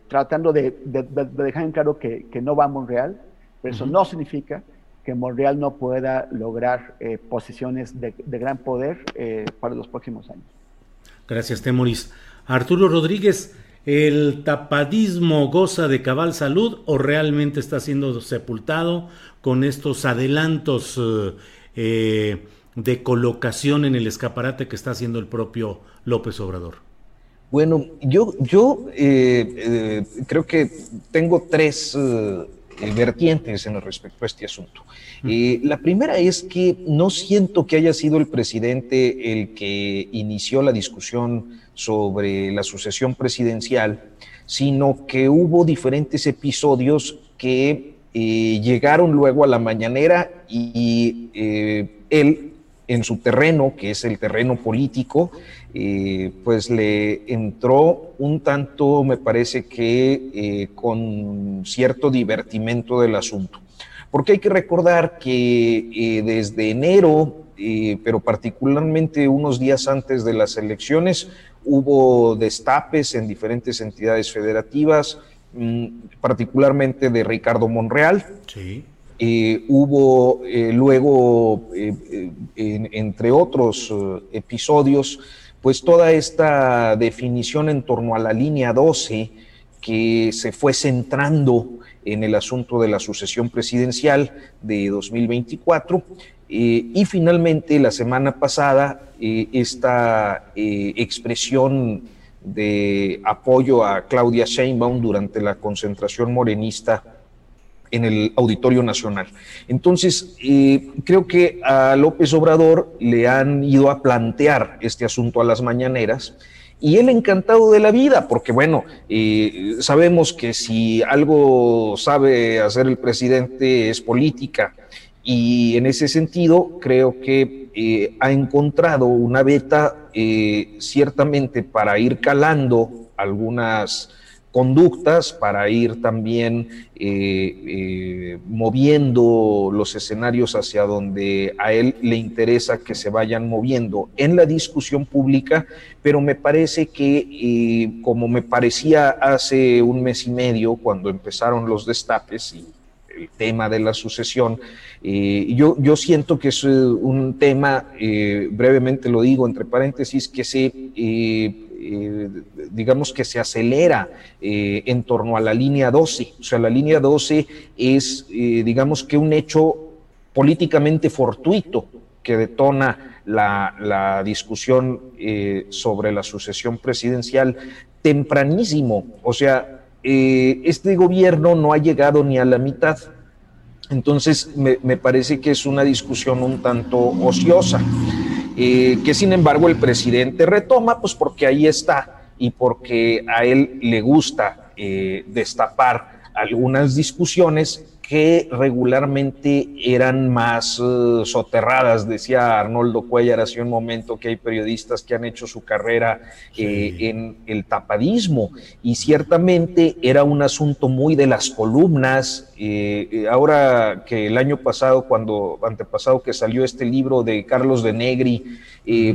tratando de, dejar en claro que, que no va a Monreal, pero eso no significa que Monreal no pueda lograr eh, posiciones de, gran poder eh, para los próximos años. Gracias, Temoris. Arturo Rodríguez, ¿el tapadismo goza de cabal salud o realmente está siendo sepultado con estos adelantos eh, de colocación en el escaparate que está haciendo el propio López Obrador? Bueno, yo, yo creo que tengo tres eh, vertientes en respecto a este asunto. Eh, la primera es que no siento que haya sido el presidente el que inició la discusión sobre la sucesión presidencial, sino que hubo diferentes episodios que eh, llegaron luego a la mañanera y él en su terreno, que es el terreno político, eh, pues le entró un tanto, me parece que eh, con cierto divertimento del asunto. Porque hay que recordar que eh, desde enero, pero particularmente unos días antes de las elecciones, hubo destapes en diferentes entidades federativas, mm, particularmente de Ricardo Monreal. Sí. Hubo luego, entre otros episodios, pues toda esta definición en torno a la línea 12 que se fue centrando en el asunto de la sucesión presidencial de 2024 eh, y finalmente la semana pasada eh, esta eh, expresión de apoyo a Claudia Sheinbaum durante la concentración morenista en el Auditorio Nacional. Entonces, eh, creo que a López Obrador le han ido a plantear este asunto a las mañaneras y él encantado de la vida, porque bueno, eh, sabemos que si algo sabe hacer el presidente es política y en ese sentido creo que eh, ha encontrado una beta ciertamente para ir calando algunas conductas para ir también eh, eh, moviendo los escenarios hacia donde a él le interesa que se vayan moviendo en la discusión pública, pero me parece que, eh, como me parecía hace un mes y medio, cuando empezaron los destapes y el tema de la sucesión, yo, yo siento que es un tema, brevemente lo digo entre paréntesis, que se digamos que se acelera eh, en torno a la línea 12. O sea, la línea 12 es, eh, digamos que un hecho políticamente fortuito que detona la, discusión sobre la sucesión presidencial tempranísimo. O sea, este gobierno no ha llegado ni a la mitad. Entonces, me, me parece que es una discusión un tanto ociosa. Eh, que sin embargo el presidente retoma, pues porque ahí está y porque a él le gusta eh, destapar algunas discusiones que regularmente eran más eh, soterradas. Decía Arnoldo Cuellar hace un momento que hay periodistas que han hecho su carrera en el tapadismo y ciertamente era un asunto muy de las columnas. ahora que el año pasado, cuando antepasado que salió este libro de Carlos de Negri,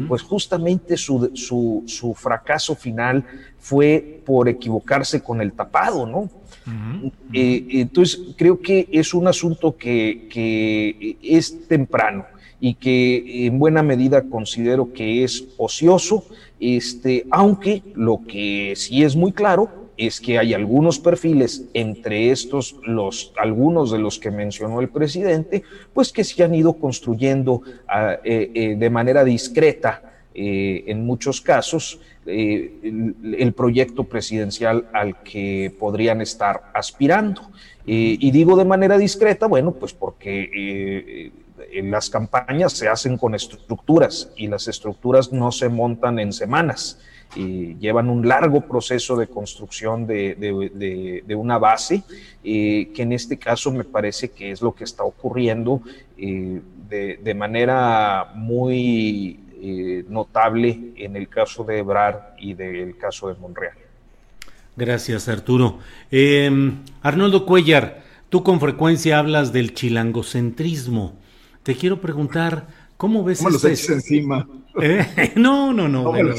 pues justamente su, su, su fracaso final fue por equivocarse con el tapado, ¿no? Eh, entonces, creo que es un asunto que, es temprano y que en buena medida considero que es ocioso, este, aunque lo que sí es muy claro es que hay algunos perfiles, entre estos los algunos de los que mencionó el presidente, pues que se han ido construyendo ah, eh, eh, de manera discreta en muchos casos eh, el, proyecto presidencial al que podrían estar aspirando. Eh, y digo de manera discreta, bueno, pues porque eh, las campañas se hacen con estructuras y las estructuras no se montan en semanas. llevan un largo proceso de construcción de, una base, que en este caso me parece que es lo que está ocurriendo de, manera muy eh, notable en el caso de Ebrard y del caso de Monreal. Gracias, Arturo. Eh, Arnoldo Cuellar, tú con frecuencia hablas del chilangocentrismo. Te quiero preguntar, ¿cómo ves ¿Cómo este... los encima? ¿Eh? No, no, no. Bueno.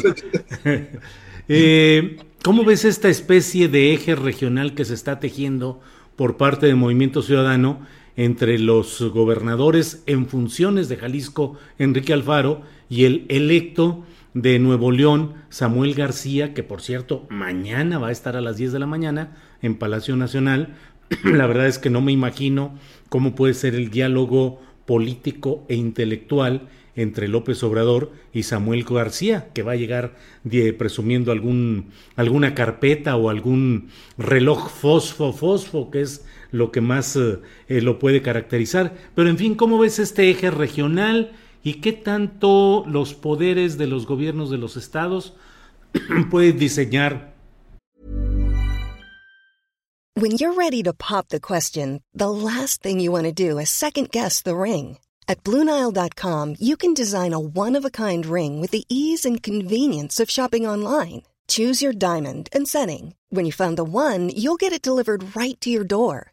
eh, ¿Cómo ves esta especie de eje regional que se está tejiendo por parte del Movimiento Ciudadano entre los gobernadores en funciones de Jalisco, Enrique Alfaro, y el electo de Nuevo León, Samuel García, que por cierto mañana va a estar a las 10 de la mañana en Palacio Nacional. la verdad es que no me imagino cómo puede ser el diálogo político e intelectual entre López Obrador y Samuel García, que va a llegar presumiendo algún, alguna carpeta o algún reloj fosfo-fosfo, que es lo que más eh, lo puede caracterizar. Pero en fin, ¿cómo ves este eje regional y qué tanto los poderes de los gobiernos de los estados pueden diseñar? When you're ready to pop the question, the last thing you want to do is second guess the ring. At BlueNile.com, you can design a one-of-a-kind ring with the ease and convenience of shopping online. Choose your diamond and setting. When you find the one, you'll get it delivered right to your door.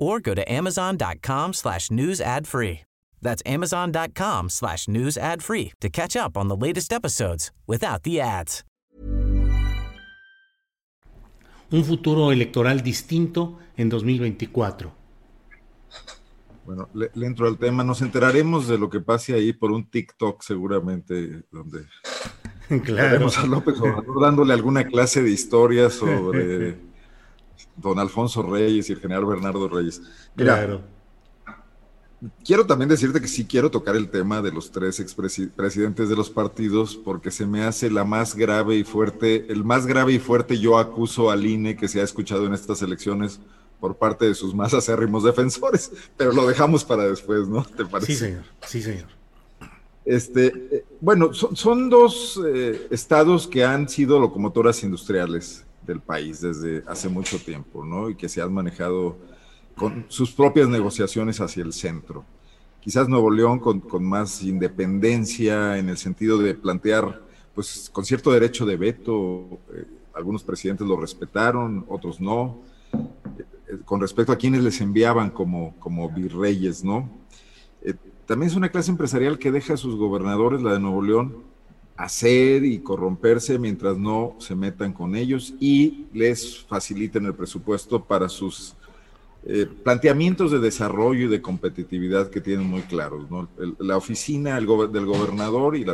or go to amazon.com slash news ad free. That's amazon.com slash news ad free to catch up on the latest episodes without the ads. Un futuro electoral distinto en 2024. Bueno, le, le, entro al tema. Nos enteraremos de lo que pase ahí por un TikTok seguramente, donde claro. veremos a López Obrador dándole alguna clase de historia sobre don Alfonso Reyes y el general Bernardo Reyes. Mira, claro. Quiero también decirte que sí quiero tocar el tema de los tres expresidentes de los partidos porque se me hace la más grave y fuerte, el más grave y fuerte yo acuso al INE que se ha escuchado en estas elecciones por parte de sus más acérrimos defensores, pero lo dejamos para después, ¿no? ¿Te parece? Sí, señor, sí, señor. Este, eh, bueno, son, son dos eh, estados que han sido locomotoras industriales del país desde hace mucho tiempo, ¿no? Y que se han manejado con sus propias negociaciones hacia el centro. Quizás Nuevo León con, más independencia en el sentido de plantear, pues con cierto derecho de veto, eh, algunos presidentes lo respetaron, otros no, eh, con respecto a quienes les enviaban como, como virreyes, ¿no? Eh, también es una clase empresarial que deja a sus gobernadores, la de Nuevo León, hacer y corromperse mientras no se metan con ellos y les faciliten el presupuesto para sus eh, planteamientos de desarrollo y de competitividad que tienen muy claros. ¿no? La oficina del gobernador y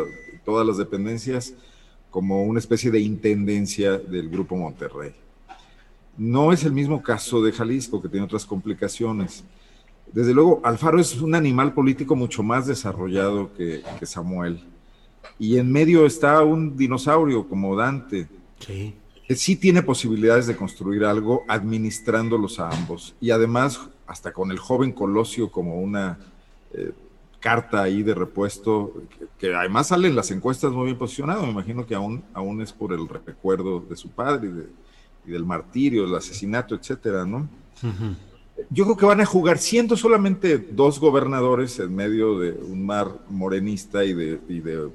todas las dependencias como una especie de intendencia del Grupo Monterrey. No es el mismo caso de Jalisco, que tiene otras complicaciones. Desde luego, Alfaro es un animal político mucho más desarrollado que Samuel y en medio está un dinosaurio como Dante. Sí. Sí tiene posibilidades de construir algo administrándolos a ambos. Y además, hasta con el joven Colosio como una eh, carta ahí de repuesto, que, que, además sale en las encuestas muy bien posicionado. Me imagino que aún, aún es por el recuerdo de su padre y, de, y del martirio, el asesinato, etcétera, ¿no? Uh -huh. Yo creo que van a jugar, siendo solamente dos gobernadores en medio de un mar morenista y de, y de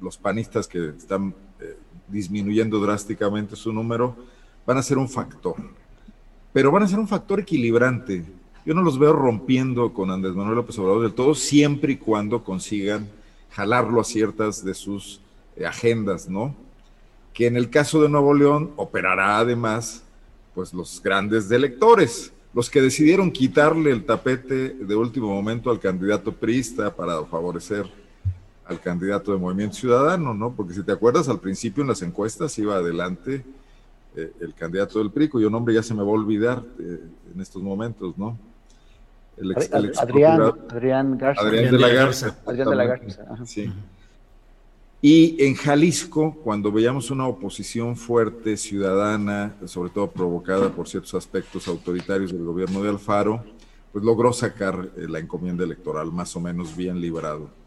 los panistas que están eh, disminuyendo drásticamente su número, van a ser un factor. Pero van a ser un factor equilibrante. Yo no los veo rompiendo con Andrés Manuel López Obrador del todo, siempre y cuando consigan jalarlo a ciertas de sus eh, agendas, ¿no? Que en el caso de Nuevo León operará además, pues los grandes electores, los que decidieron quitarle el tapete de último momento al candidato priista para favorecer al candidato de Movimiento Ciudadano, ¿no? Porque si te acuerdas, al principio en las encuestas iba adelante eh, el candidato del PRI, cuyo nombre ya se me va a olvidar eh, en estos momentos, ¿no? El ex, el ex Adrián, Adrián Garza. Adrián de la Garza. Adrián de la Garza. Ajá. Sí. Y en Jalisco, cuando veíamos una oposición fuerte, ciudadana, sobre todo provocada por ciertos aspectos autoritarios del gobierno de Alfaro, pues logró sacar eh, la encomienda electoral más o menos bien librado.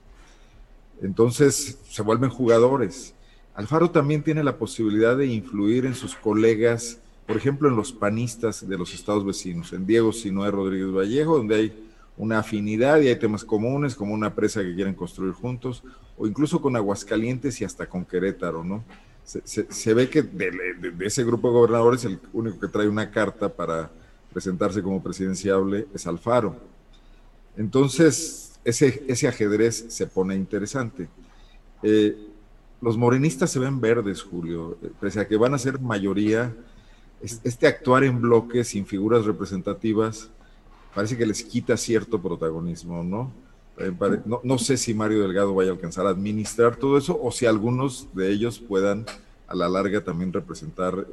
Entonces se vuelven jugadores. Alfaro también tiene la posibilidad de influir en sus colegas, por ejemplo, en los panistas de los estados vecinos, en Diego Sinoé Rodríguez Vallejo, donde hay una afinidad y hay temas comunes, como una presa que quieren construir juntos, o incluso con Aguascalientes y hasta con Querétaro, ¿no? Se, ve que de, ese grupo de gobernadores el único que trae una carta para presentarse como presidenciable es Alfaro. Entonces, ese, ese ajedrez se pone interesante. Eh, los morenistas se ven verdes, Julio, eh, pese a que van a ser mayoría, este actuar en bloques sin figuras representativas parece que les quita cierto protagonismo, ¿no? Eh, no, sé si Mario Delgado vaya a alcanzar a administrar todo eso o si algunos de ellos puedan a la larga también representar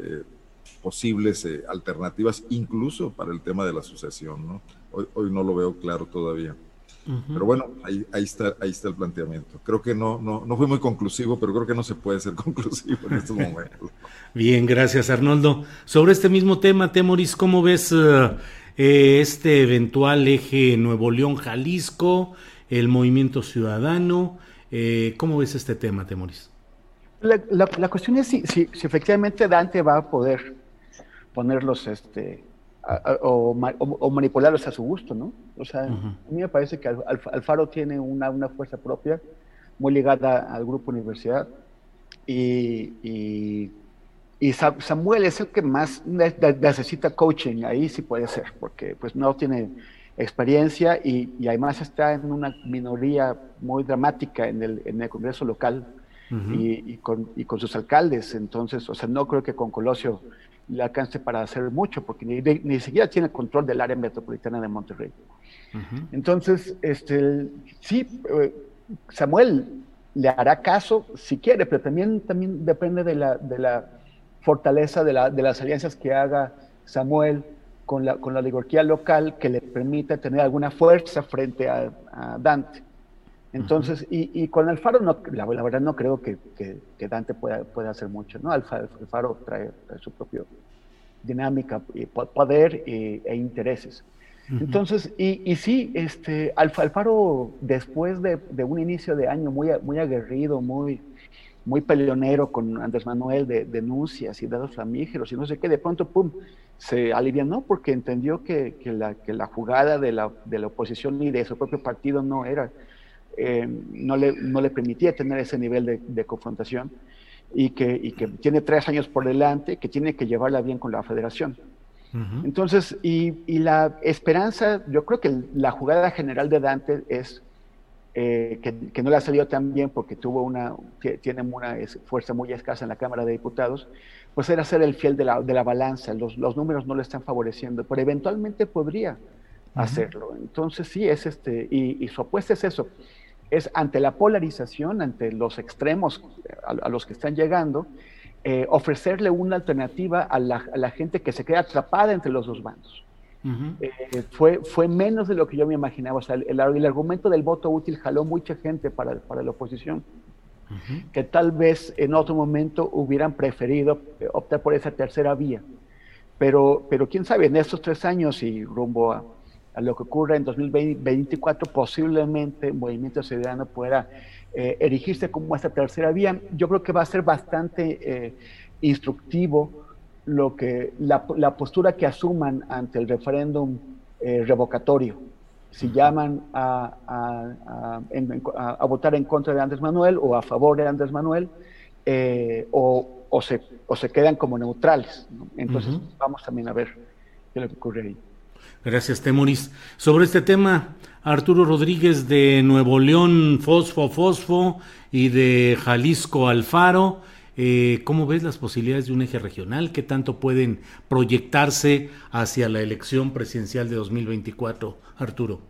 posibles alternativas, incluso para el tema de la sucesión, ¿no? Hoy, no lo veo claro todavía. Pero bueno, ahí, está, ahí está el planteamiento. Creo que no, no, no fue muy conclusivo, pero creo que no se puede ser conclusivo en estos momentos. Bien, gracias Arnoldo. Sobre este mismo tema, Temoris, ¿cómo ves eh, este eventual eje Nuevo León, Jalisco, el movimiento ciudadano. Eh, ¿Cómo ves este tema, Temoris? La, la, cuestión es si, si, efectivamente Dante va a poder ponerlos este, o, o, manipularlos a su gusto, ¿no? O sea, a mí me parece que Alfaro tiene una, una, fuerza propia muy ligada al grupo universidad y y Samuel es el que más necesita coaching, ahí sí puede ser, porque pues no tiene experiencia y, y además está en una minoría muy dramática en el, en el Congreso local y, y, con, y, con, sus alcaldes. Entonces, o sea, no creo que con Colosio le alcance para hacer mucho, porque ni, ni siquiera tiene control del área metropolitana de Monterrey. Entonces, este, sí, eh, Samuel le hará caso si quiere, pero también, también depende de la, de la fortaleza de, la, de las alianzas que haga Samuel con la, con la oligarquía local que le permita tener alguna fuerza frente a, Dante. Entonces, y, y, con Alfaro, no, la, verdad no creo que, que, Dante pueda, pueda, hacer mucho, ¿no? Alfaro, trae, su propia dinámica, y poder e intereses. Entonces, y, y, sí, este, Alfaro, después de, de, un inicio de año muy, muy aguerrido, muy, muy peleonero con Andrés Manuel de denuncias y dados flamígeros y no sé qué, de pronto, pum, se alivianó porque entendió que, que, la, que la, jugada de la, de la, oposición ni de su propio partido no era, eh, no, le, no le permitía tener ese nivel de, de confrontación y que, y que, tiene tres años por delante, que tiene que llevarla bien con la federación. Entonces, y, y, la esperanza, yo creo que la jugada general de Dante es eh, que, no le ha salido tan bien porque tuvo una, tiene una fuerza muy escasa en la Cámara de Diputados, pues era ser el fiel de la, de la balanza. Los, los, números no le están favoreciendo, pero eventualmente podría hacerlo. Entonces sí, es este, y, su apuesta es eso, es ante la polarización, ante los extremos a, los que están llegando, eh, ofrecerle una alternativa a la, a la gente que se queda atrapada entre los dos bandos. Eh, fue, fue menos de lo que yo me imaginaba. O sea, el, el argumento del voto útil jaló mucha gente para, para la oposición, que tal vez en otro momento hubieran preferido optar por esa tercera vía. Pero, pero quién sabe, en estos tres años y rumbo a, a lo que ocurra en 2024, posiblemente el Movimiento Ciudadano pueda eh, erigirse como esta tercera vía. Yo creo que va a ser bastante eh, instructivo lo que, la, la postura que asuman ante el referéndum eh, revocatorio. Si llaman a, a, a, votar en contra de Andrés Manuel o a favor de Andrés Manuel, eh, o, o, se, o se quedan como neutrales. Entonces, vamos también a ver qué es lo que ocurre ahí. Gracias, Temoris. Sobre este tema, Arturo Rodríguez de Nuevo León, Fosfo, Fosfo, y de Jalisco, Alfaro. Eh, ¿Cómo ves las posibilidades de un eje regional? ¿Qué tanto pueden proyectarse hacia la elección presidencial de 2024, Arturo?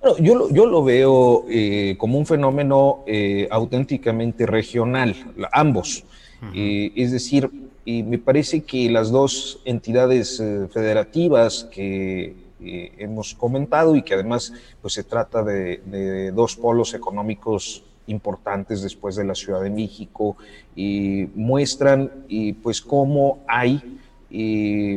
Bueno, yo, lo, yo lo veo eh, como un fenómeno eh, auténticamente regional, ambos. es decir, me parece que las dos entidades federativas que hemos comentado y que además pues, se trata de, dos polos económicos importantes después de la Ciudad de México, y muestran y pues cómo hay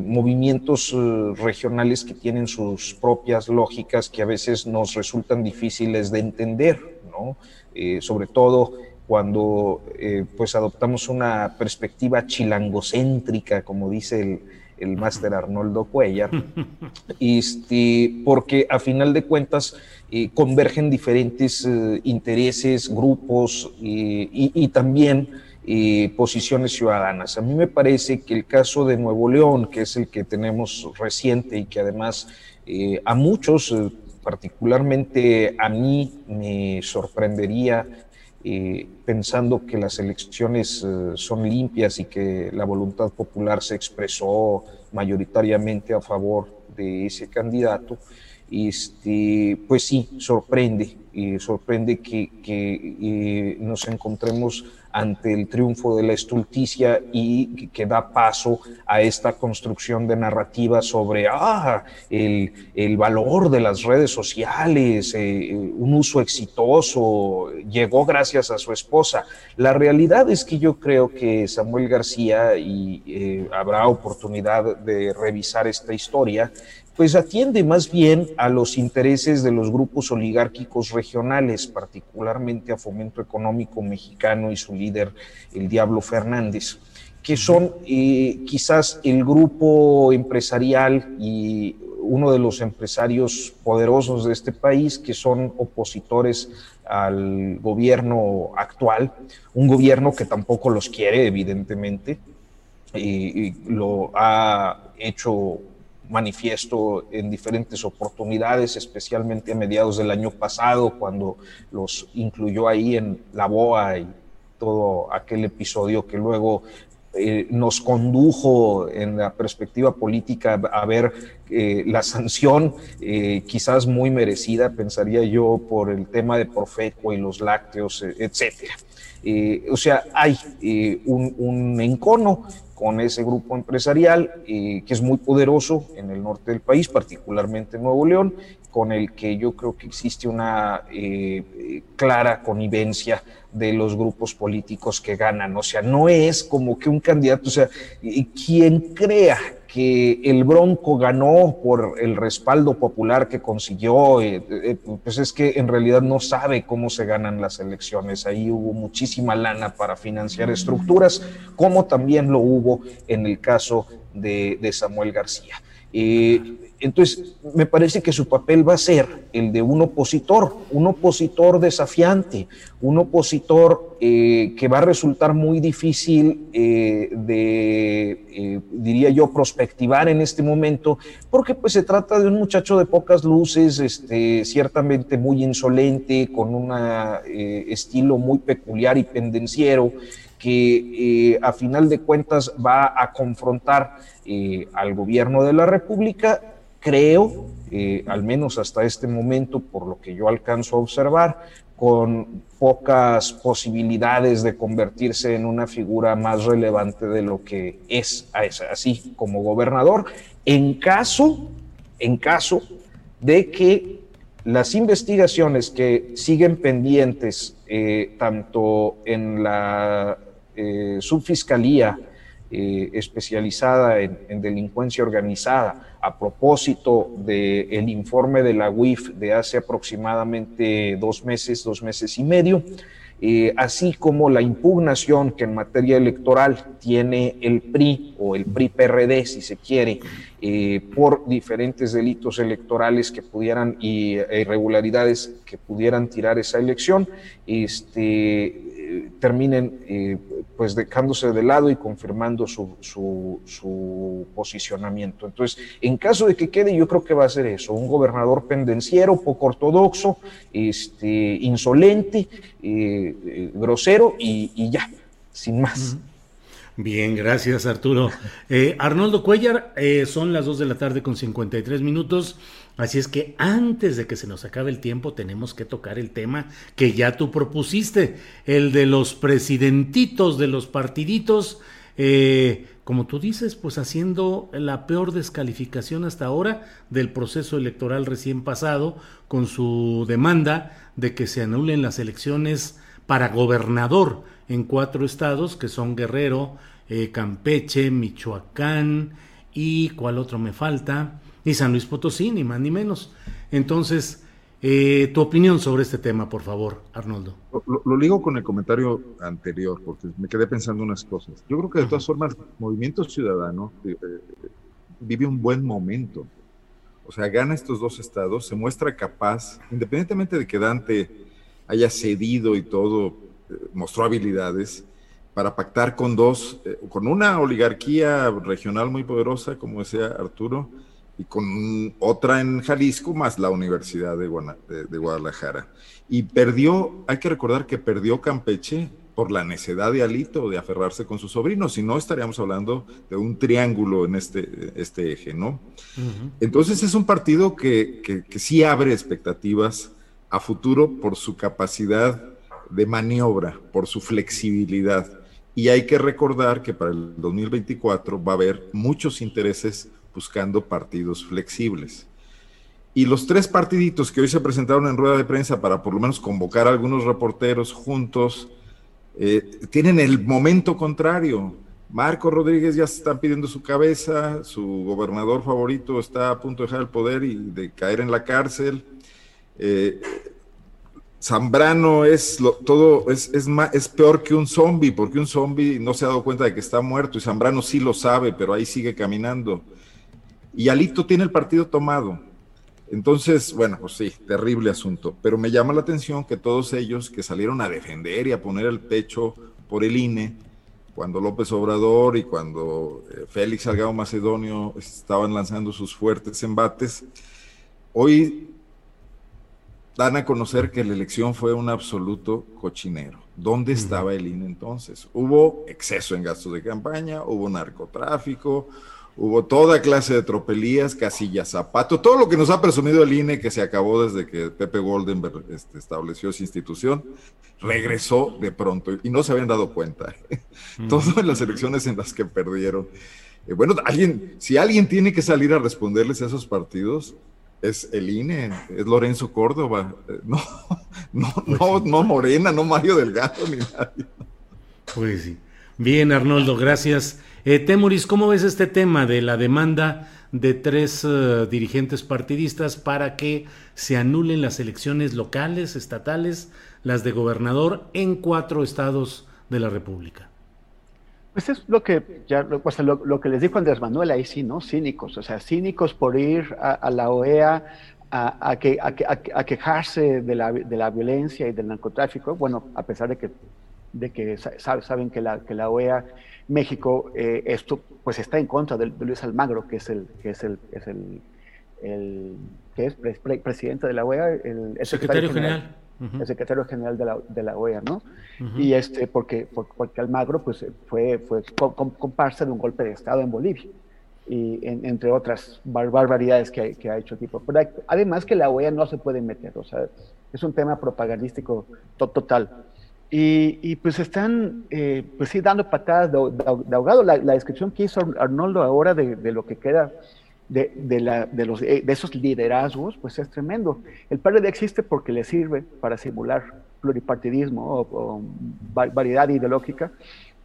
movimientos eh, regionales que tienen sus propias lógicas que a veces nos resultan difíciles de entender, ¿no? Eh, sobre todo cuando eh, pues adoptamos una perspectiva chilangocéntrica, como dice el, el máster Arnoldo Cuellar, este, porque a final de cuentas convergen diferentes intereses, grupos y, también posiciones ciudadanas. A mí me parece que el caso de Nuevo León, que es el que tenemos reciente y que además eh, a muchos, eh, particularmente a mí, me sorprendería eh, pensando que las elecciones son limpias y que la voluntad popular se expresó mayoritariamente a favor de ese candidato, este, pues sí, sorprende, sorprende que, que nos encontremos ante el triunfo de la estulticia y que da paso a esta construcción de narrativa sobre ah, el, valor de las redes sociales, eh, un uso exitoso, llegó gracias a su esposa. La realidad es que yo creo que Samuel García, y eh, habrá oportunidad de revisar esta historia, pues atiende más bien a los intereses de los grupos oligárquicos regionales, particularmente a Fomento Económico Mexicano y su líder, el Diablo Fernández, que son eh, quizás el grupo empresarial y uno de los empresarios poderosos de este país que son opositores al gobierno actual, un gobierno que tampoco los quiere, evidentemente, y lo ha hecho manifiesto en diferentes oportunidades, especialmente a mediados del año pasado, cuando los incluyó ahí en la BOA y todo aquel episodio que luego eh, nos condujo en la perspectiva política a ver eh, la sanción eh, quizás muy merecida, pensaría yo, por el tema de Profeco y los lácteos, etcétera. o sea, hay un, un, encono con ese grupo empresarial que es muy poderoso en el norte del país, particularmente en Nuevo León, con el que yo creo que existe una eh, clara connivencia de los grupos políticos que ganan. O sea, no es como que un candidato, o sea, quien crea que el Bronco ganó por el respaldo popular que consiguió, eh, eh, pues es que en realidad no sabe cómo se ganan las elecciones. Ahí hubo muchísima lana para financiar estructuras, como también lo hubo en el caso de, de Samuel García. Entonces, me parece que su papel va a ser el de un opositor, un opositor desafiante, un opositor eh, que va a resultar muy difícil eh, de, eh, diría yo, prospectivar en este momento, porque pues se trata de un muchacho de pocas luces, este, ciertamente muy insolente, con un estilo muy peculiar y pendenciero, que a final de cuentas va a confrontar al gobierno de la República creo, eh, al menos hasta este momento, por lo que yo alcanzo a observar, con pocas posibilidades de convertirse en una figura más relevante de lo que es, así como gobernador, en caso, en caso de que las investigaciones que siguen pendientes eh, tanto en la eh, subfiscalía especializada en delincuencia organizada, a propósito del informe de la UIF de hace aproximadamente dos meses, dos meses y medio, eh, así como la impugnación que en materia electoral tiene el PRI o el PRI-PRD, si se quiere, eh, por diferentes delitos electorales que pudieran y e irregularidades que pudieran tirar esa elección, este, terminen eh, pues dejándose de lado y confirmando su, su, posicionamiento. Entonces, en caso de que quede, yo creo que va a ser eso, un gobernador pendenciero, poco ortodoxo, este, insolente, eh, eh, grosero y, ya, sin más. Bien, gracias Arturo. Arnoldo Cuellar, son las 2 de la tarde con 53 minutos. Así es que antes de que se nos acabe el tiempo tenemos que tocar el tema que ya tú propusiste, el de los presidentitos de los partiditos, eh, como tú dices, pues haciendo la peor descalificación hasta ahora del proceso electoral recién pasado con su demanda de que se anulen las elecciones para gobernador en cuatro estados que son Guerrero, eh, Campeche, Michoacán y cuál otro me falta, y San Luis Potosí, ni más ni menos. Entonces, eh, tu opinión sobre este tema, por favor, Arnoldo. Lo, lo, ligo con el comentario anterior, porque me quedé pensando unas cosas. Yo creo que de todas formas, Movimiento Ciudadano eh, vive un buen momento. O sea, gana estos dos estados, se muestra capaz, independientemente de que Dante haya cedido y todo, mostró habilidades para pactar con dos, eh, con una oligarquía regional muy poderosa, como decía Arturo, y con otra en Jalisco, más la Universidad de, de, Guadalajara. Y perdió, hay que recordar que perdió Campeche por la necedad de Alito de aferrarse con su sobrino, si no estaríamos hablando de un triángulo en este, este eje, ¿no? Entonces es un partido que, que, que sí abre expectativas a futuro por su capacidad de maniobra, por su flexibilidad. Y hay que recordar que para el 2024 va a haber muchos intereses buscando partidos flexibles. Y los tres partiditos que hoy se presentaron en rueda de prensa para por lo menos convocar a algunos reporteros juntos, eh, tienen el momento contrario. Marco Rodríguez ya se está pidiendo su cabeza, su gobernador favorito está a punto de dejar el poder y de caer en la cárcel. Eh, Zambrano es lo, todo es, es, es, peor que un zombie, porque un zombie no se ha dado cuenta de que está muerto y Zambrano sí lo sabe, pero ahí sigue caminando. Y Alito tiene el partido tomado. Entonces, bueno, pues sí, terrible asunto. Pero me llama la atención que todos ellos que salieron a defender y a poner el pecho por el INE, cuando López Obrador y cuando eh, Félix Salgado Macedonio estaban lanzando sus fuertes embates, hoy dan a conocer que la elección fue un absoluto cochinero. ¿Dónde estaba el INE entonces? Hubo exceso en gastos de campaña, hubo narcotráfico, Hubo toda clase de tropelías, casillas, zapato, todo lo que nos ha presumido el INE que se acabó desde que Pepe Goldenberg este, estableció esa institución, regresó de pronto y no se habían dado cuenta. Todo en las elecciones en las que perdieron. Eh, bueno, alguien, si alguien tiene que salir a responderles a esos partidos, es el INE, es Lorenzo Córdoba, eh, no, no, no, pues no Morena, no Mario Delgado ni nadie. Pues sí. Bien, Arnoldo, gracias. Eh, Temuris, ¿cómo ves este tema de la demanda de tres uh, dirigentes partidistas para que se anulen las elecciones locales, estatales, las de gobernador en cuatro estados de la República? Pues es lo que ya lo, lo, que les dijo Andrés Manuel ahí sí, ¿no? Cínicos, o sea, cínicos por ir a, a la OEA a, a, que, a, quejarse de la, de la, violencia y del narcotráfico, bueno, a pesar de que, de que saben que la, que la OEA México, eh, esto pues está en contra de, Luis Almagro, que es el, que es el, es el, el que es presidente de la OEA, el, secretario, general, el secretario general de la, de la OEA, ¿no? Y este, porque, porque Almagro pues fue, fue comparsa de un golpe de Estado en Bolivia. Y entre otras barbaridades que, que, ha hecho tipo. Pero además que la OEA no se puede meter, o sea, es un tema propagandístico total. Y, pues están, eh, pues sí, dando patadas de, ahogado. La, descripción que hizo Arnoldo ahora de, lo que queda de, la, de, los, de esos liderazgos, pues es tremendo. El PRD existe porque le sirve para simular pluripartidismo o, variedad ideológica,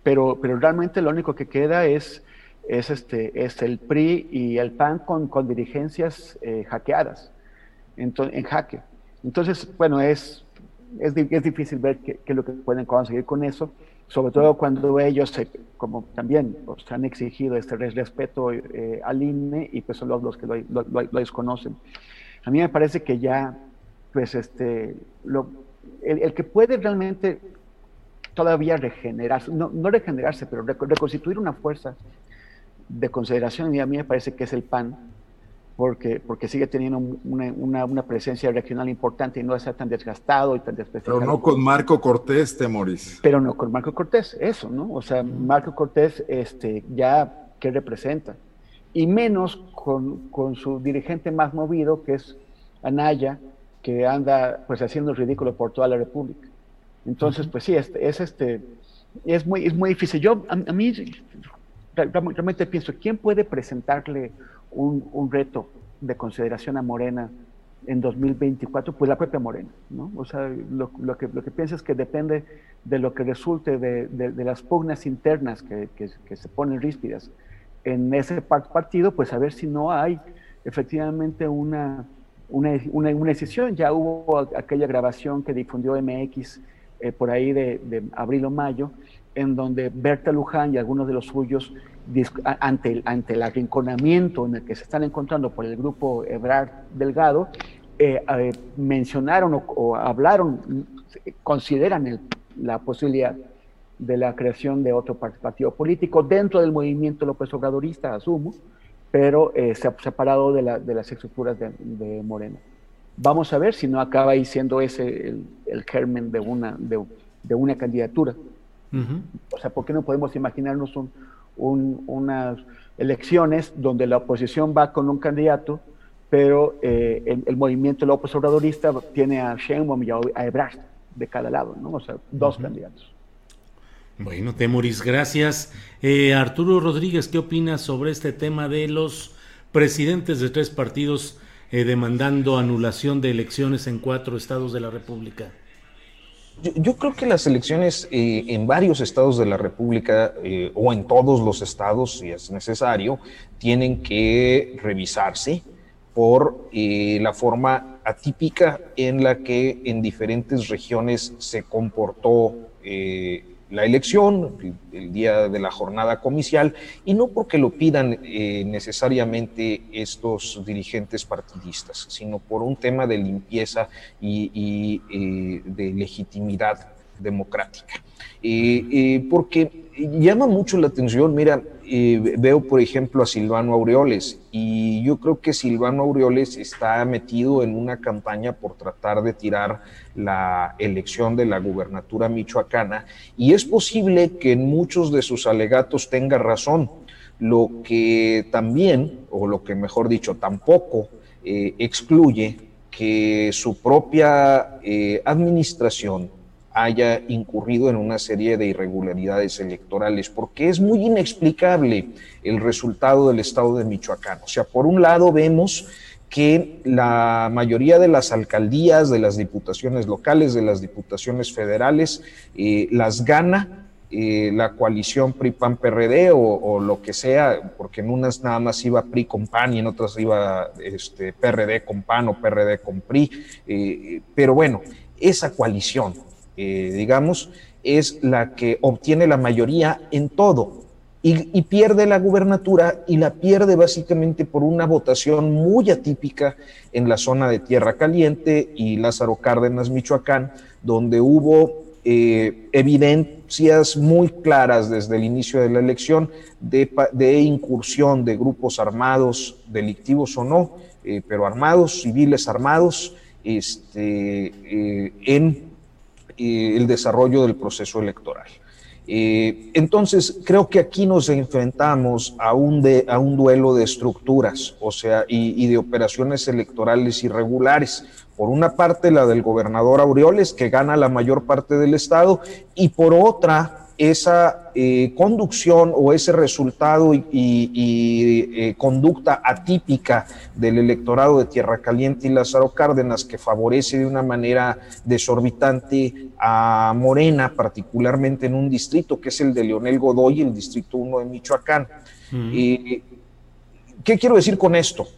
pero, pero realmente lo único que queda es, es, este, es el PRI y el PAN con, con dirigencias eh, hackeadas, en, en jaque. Entonces, bueno, es es, es difícil ver qué, es lo que pueden conseguir con eso, sobre todo cuando ellos, como también pues, han exigido este respeto eh, al INE y pues son los, los que lo, desconocen. A mí me parece que ya, pues, este, lo, el, que puede realmente todavía regenerarse, no, no regenerarse, pero reconstituir una fuerza de consideración, y a mí me parece que es el PAN, porque, porque sigue teniendo una, una, presencia regional importante y no está tan desgastado y tan desprestigiado. Pero no con Marco Cortés, Temoris. Pero no con Marco Cortés, eso, ¿no? O sea, Marco Cortés, este, ya, ¿qué representa? Y menos con, con su dirigente más movido, que es Anaya, que anda pues haciendo ridículo por toda la República. Entonces, pues sí, es, es, este, es, muy, es muy difícil. Yo, a, a mí, realmente pienso, ¿quién puede presentarle un, reto de consideración a Morena en 2024, pues la propia Morena, ¿no? O sea, lo, que, lo que piensa es que depende de lo que resulte de, de, las pugnas internas que, que, se ponen ríspidas en ese partido, pues a ver si no hay efectivamente una, una, una, una decisión. Ya hubo aquella grabación que difundió MX eh, por ahí de abril o mayo, en donde Berta Luján y algunos de los suyos, ante el, ante el arrinconamiento en el que se están encontrando por el grupo Ebrard Delgado, eh, eh, mencionaron o, hablaron, consideran la posibilidad de la creación de otro partido político dentro del movimiento López Obradorista, asumo, pero eh, se ha separado de, las estructuras de, Morena. Vamos a ver si no acaba ahí siendo ese el, germen de una, de una candidatura. O sea, ¿por qué no podemos imaginarnos unas elecciones donde la oposición va con un candidato, pero eh, el, movimiento López Obradorista tiene a Sheinbaum y a Ebrard de cada lado, ¿no? O sea, dos candidatos. Bueno, Temoris, gracias. Eh, Arturo Rodríguez, ¿qué opinas sobre este tema de los presidentes de tres partidos eh, demandando anulación de elecciones en cuatro estados de la República? Yo, creo que las elecciones eh, en varios estados de la República eh, o en todos los estados, si es necesario, tienen que revisarse por eh, la forma atípica en la que en diferentes regiones se comportó la elección, el, día de la jornada comicial, y no porque lo pidan eh, necesariamente estos dirigentes partidistas, sino por un tema de limpieza y, eh, de legitimidad democrática. Eh, porque llama mucho la atención, mira, veo por ejemplo a Silvano Aureoles y yo creo que Silvano Aureoles está metido en una campaña por tratar de tirar la elección de la gubernatura michoacana y es posible que en muchos de sus alegatos tenga razón, lo que también, o lo que mejor dicho, tampoco eh, excluye que su propia eh, administración haya incurrido en una serie de irregularidades electorales, porque es muy inexplicable el resultado del estado de Michoacán. O sea, por un lado vemos que la mayoría de las alcaldías, de las diputaciones locales, de las diputaciones federales, eh, las gana eh, la coalición PRI-PAN-PRD o, lo que sea, porque en unas nada más iba PRI con PAN y en otras iba este, PRD con PAN o PRD con PRI. Eh, pero bueno, esa coalición digamos, es la que obtiene la mayoría en todo. Y, pierde la gubernatura y la pierde básicamente por una votación muy atípica en la zona de Tierra Caliente y Lázaro Cárdenas, Michoacán, donde hubo eh, evidencias muy claras desde el inicio de la elección de, incursión de grupos armados, delictivos o no, eh, pero armados, civiles armados, este, eh, en el desarrollo del proceso electoral. Eh, entonces, creo que aquí nos enfrentamos a un, de, a un duelo de estructuras, o sea, y, de operaciones electorales irregulares. Por una parte, la del gobernador Aureoles, que gana la mayor parte del Estado, y por otra, esa eh, conducción o ese resultado y, eh, conducta atípica del electorado de Tierra Caliente y Lázaro Cárdenas que favorece de una manera desorbitante a Morena, particularmente en un distrito que es el de Leonel Godoy, el distrito 1 de Michoacán. ¿Qué quiero decir con esto?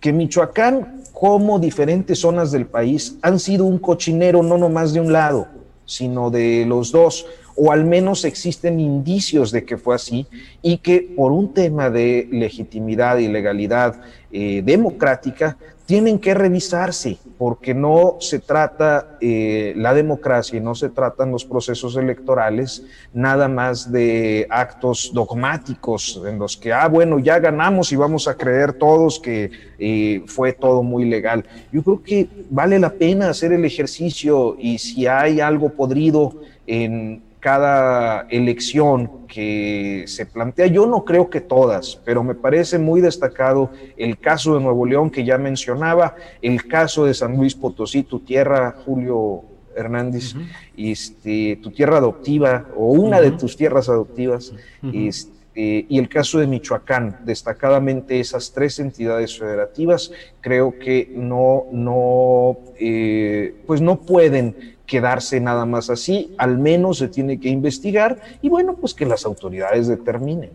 Que Michoacán, como diferentes zonas del país, han sido un cochinero no nomás de un lado, sino de los dos o al menos existen indicios de que fue así y que por un tema de legitimidad y legalidad eh, democrática tienen que revisarse, porque no se trata eh, la democracia y no se tratan los procesos electorales nada más de actos dogmáticos en los que, ah, bueno, ya ganamos y vamos a creer todos que eh, fue todo muy legal. Yo creo que vale la pena hacer el ejercicio y si hay algo podrido en cada elección que se plantea. Yo no creo que todas, pero me parece muy destacado el caso de Nuevo León que ya mencionaba, el caso de San Luis Potosí, tu tierra, Julio Hernández, este, tu tierra adoptiva o una de tus tierras adoptivas, este, y el caso de Michoacán, destacadamente esas tres entidades federativas, creo que no, no, eh, pues no pueden quedarse nada más así, al menos se tiene que investigar y bueno, pues que las autoridades determinen.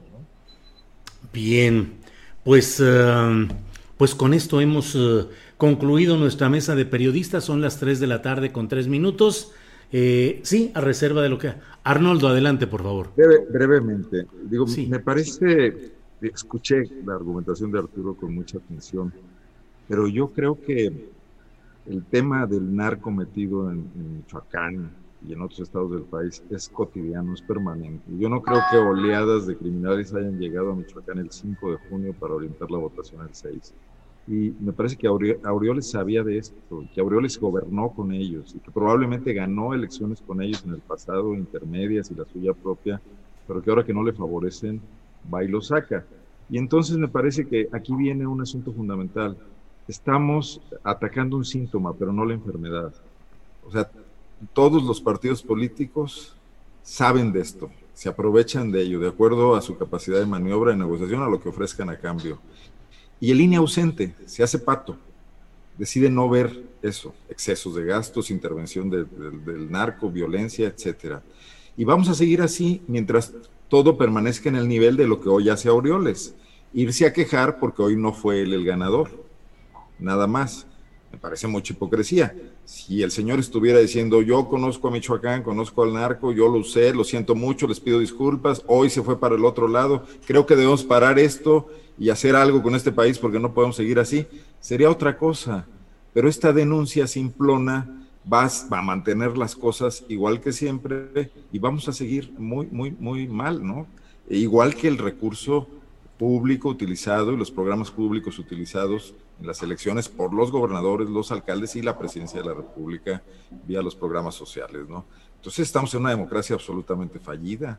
Bien, pues, eh, pues con esto hemos concluido nuestra mesa de periodistas, son las 3 de la tarde con tres minutos. Eh, sí, a reserva de lo que... Arnoldo, adelante, por favor. brevemente, digo, me parece, escuché la argumentación de Arturo con mucha atención, pero yo creo que el tema del narco metido en, Michoacán y en otros estados del país es cotidiano, es permanente. Yo no creo que oleadas de criminales hayan llegado a Michoacán el 5 de junio para orientar la votación el 6. Y me parece que Aureoles sabía de esto, que Aureoles gobernó con ellos y que probablemente ganó elecciones con ellos en el pasado, intermedias y la suya propia, pero que ahora que no le favorecen, va y lo saca. Y entonces me parece que aquí viene un asunto fundamental. Estamos atacando un síntoma, pero no la enfermedad. O sea, todos los partidos políticos saben de esto, se aprovechan de ello, de acuerdo a su capacidad de maniobra, de negociación, a lo que ofrezcan a cambio. Y el INE ausente, se hace pato, decide no ver eso, excesos de gastos, intervención del narco, violencia, etcétera. Y vamos a seguir así mientras todo permanezca en el nivel de lo que hoy hace Aureoles. Irse a quejar porque hoy no fue él el ganador. Nada más. Me parece mucha hipocresía. Si el señor estuviera diciendo, yo conozco a Michoacán, conozco al narco, yo lo usé, lo siento mucho, les pido disculpas, hoy se fue para el otro lado, creo que debemos parar esto y hacer algo con este país porque no podemos seguir así, sería otra cosa. Pero esta denuncia simplona va, a mantener las cosas igual que siempre y vamos a seguir muy, muy, muy mal, ¿no? E igual que el recurso público utilizado y los programas públicos utilizados en las elecciones por los gobernadores, los alcaldes y la presidencia de la República vía los programas sociales, ¿no? Entonces estamos en una democracia absolutamente fallida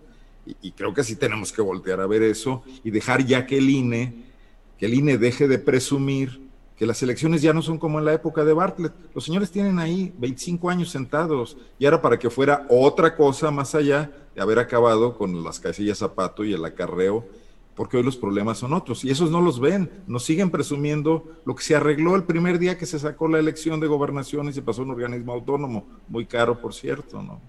y, creo que sí tenemos que voltear a ver eso y dejar ya que el INE, que el INE deje de presumir que las elecciones ya no son como en la época de Bartlett. Los señores tienen ahí 25 años sentados y ahora para que fuera otra cosa más allá de haber acabado con las casillas zapato y el acarreo, porque hoy los problemas son otros y esos no los ven, nos siguen presumiendo lo que se arregló el primer día que se sacó la elección de gobernación y se pasó a un organismo autónomo, muy caro por cierto, ¿no?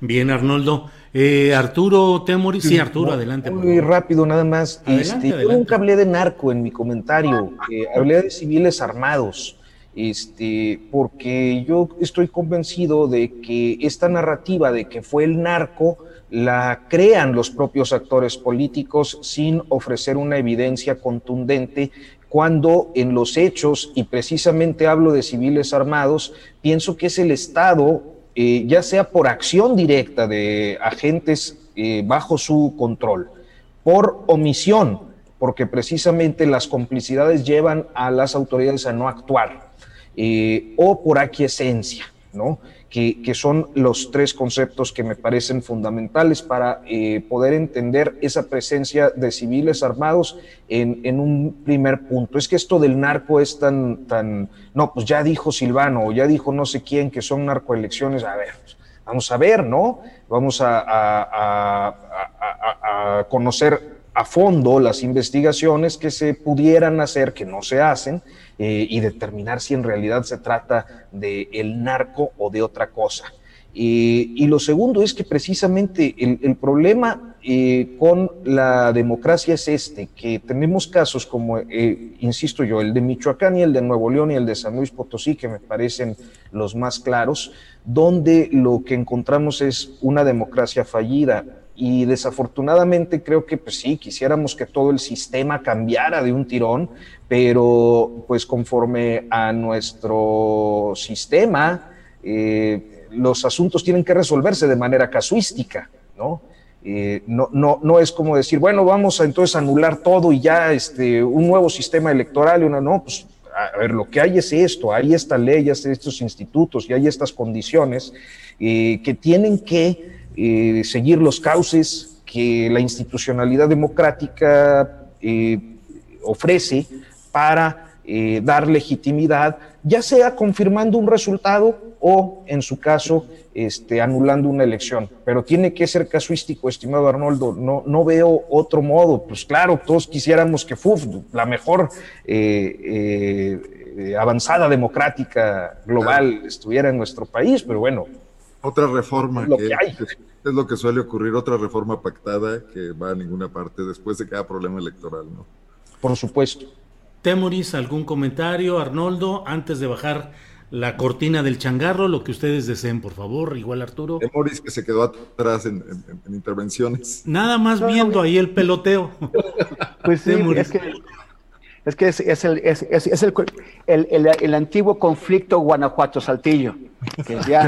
Bien, Arnoldo. Eh, Arturo Temori, sí, Arturo, adelante. Muy rápido, nada más. Este, yo nunca hablé de narco en mi comentario, eh, hablé de civiles armados, este, porque yo estoy convencido de que esta narrativa de que fue el narco la crean los propios actores políticos sin ofrecer una evidencia contundente cuando en los hechos, y precisamente hablo de civiles armados, pienso que es el Estado eh, ya sea por acción directa de agentes eh, bajo su control, por omisión, porque precisamente las complicidades llevan a las autoridades a no actuar, eh, o por aquiescencia, ¿no? Que, son los tres conceptos que me parecen fundamentales para eh, poder entender esa presencia de civiles armados en, un primer punto. Es que esto del narco es tan, tan, no, pues ya dijo Silvano o ya dijo no sé quién que son narcoelecciones, a ver, pues, vamos a ver, ¿no? Vamos a, a conocer a fondo las investigaciones que se pudieran hacer, que no se hacen, eh, y determinar si en realidad se trata de el narco o de otra cosa. y lo segundo es que precisamente el, problema eh, con la democracia es este, que tenemos casos como, eh, insisto yo, el de Michoacán y el de Nuevo León y el de San Luis Potosí, que me parecen los más claros, donde lo que encontramos es una democracia fallida, y desafortunadamente creo que pues sí, quisiéramos que todo el sistema cambiara de un tirón, pero pues conforme a nuestro sistema, eh, los asuntos tienen que resolverse de manera casuística, ¿no? Eh, no, no, no es como decir, bueno, vamos a entonces anular todo y ya este, un nuevo sistema electoral, y una, no, pues a ver, lo que hay es esto, hay esta ley, hay estos institutos y hay estas condiciones eh, que tienen que eh, seguir los cauces que la institucionalidad democrática eh, ofrece para eh, dar legitimidad, ya sea confirmando un resultado o, en su caso, este, anulando una elección. Pero tiene que ser casuístico, estimado Arnoldo. No, no veo otro modo. Pues claro, todos quisiéramos que FUF, la mejor eh, eh, avanzada democrática global, estuviera en nuestro país, pero bueno. Otra reforma lo que, es lo que suele ocurrir, otra reforma pactada que va a ninguna parte después de cada problema electoral, ¿no? Por supuesto. Temoris, ¿algún comentario? Arnoldo, antes de bajar la cortina del changarro, lo que ustedes deseen, por favor, igual Arturo. Temoris que se quedó atrás en, intervenciones. Nada más viendo ahí el peloteo. Pues sí, es que es que es, el, es, es el, el, el, antiguo conflicto Guanajuato-Saltillo, que ya,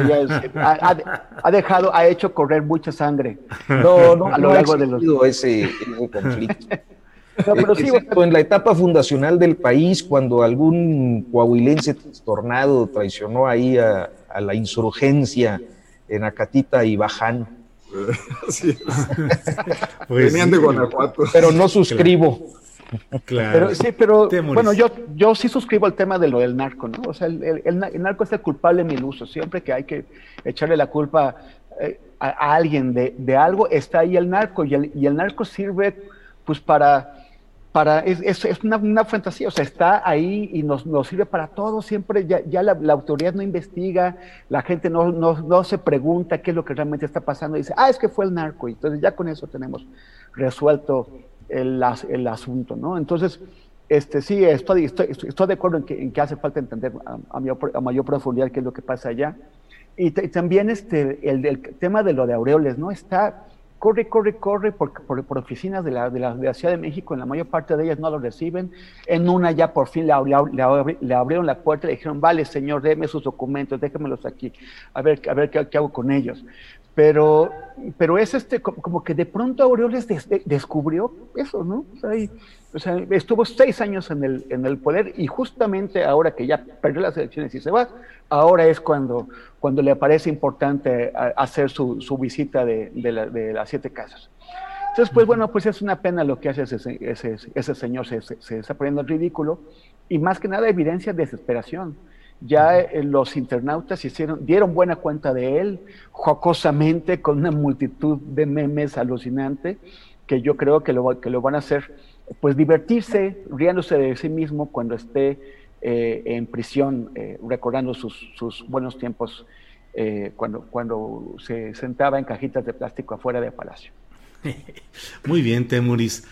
ha, ha, dejado, ha hecho correr mucha sangre no, no, a lo largo de los... Ese, ese conflicto. pero sí, en la etapa fundacional del país, cuando algún coahuilense trastornado traicionó ahí a, la insurgencia en Acatita y Baján. Sí. pues Venían de Guanajuato. Pero no suscribo. Claro. Pero sí, pero bueno, yo, yo sí suscribo al tema de lo del narco, ¿no? O sea, el, narco es el culpable en uso. Siempre que hay que echarle la culpa eh, a, alguien de, de, algo, está ahí el narco. Y el, y el narco sirve, pues, para para, es, es, una, una, fantasía, o sea, está ahí y nos, nos sirve para todo, siempre ya, ya la, autoridad no investiga, la gente no, no, no, se pregunta qué es lo que realmente está pasando, y dice, ah, es que fue el narco, y entonces ya con eso tenemos resuelto el, el asunto, ¿no? Entonces, este, sí, estoy, estoy, estoy de acuerdo en que, hace falta entender a, mayor, a, mayor, profundidad qué es lo que pasa allá. Y, también este, el, tema de lo de Aureoles, ¿no? Está corre, corre, corre por, por, oficinas de la, de, la, de Ciudad de México, en la mayor parte de ellas no lo reciben, en una ya por fin le, le, le abrieron la puerta y le dijeron, vale, señor, déme sus documentos, déjemelos aquí, a ver, a ver qué hago con ellos. Pero, pero es este, como que de pronto Aureoles descubrió eso, ¿no? O sea, estuvo seis años en el, en el poder y justamente ahora que ya perdió las elecciones y se va, ahora es cuando, cuando le parece importante hacer su, su visita de, de, de, las siete casas. Entonces, pues bueno, pues es una pena lo que hace ese, ese, ese señor, se, se, se, está poniendo ridículo y más que nada evidencia de desesperación ya eh, los internautas hicieron, dieron buena cuenta de él, jocosamente, con una multitud de memes alucinante, que yo creo que lo, que lo van a hacer, pues divertirse, riéndose de sí mismo cuando esté eh, en prisión, eh, recordando sus, sus, buenos tiempos cuando, cuando se sentaba en cajitas de plástico afuera de Palacio. Muy bien, Temuris.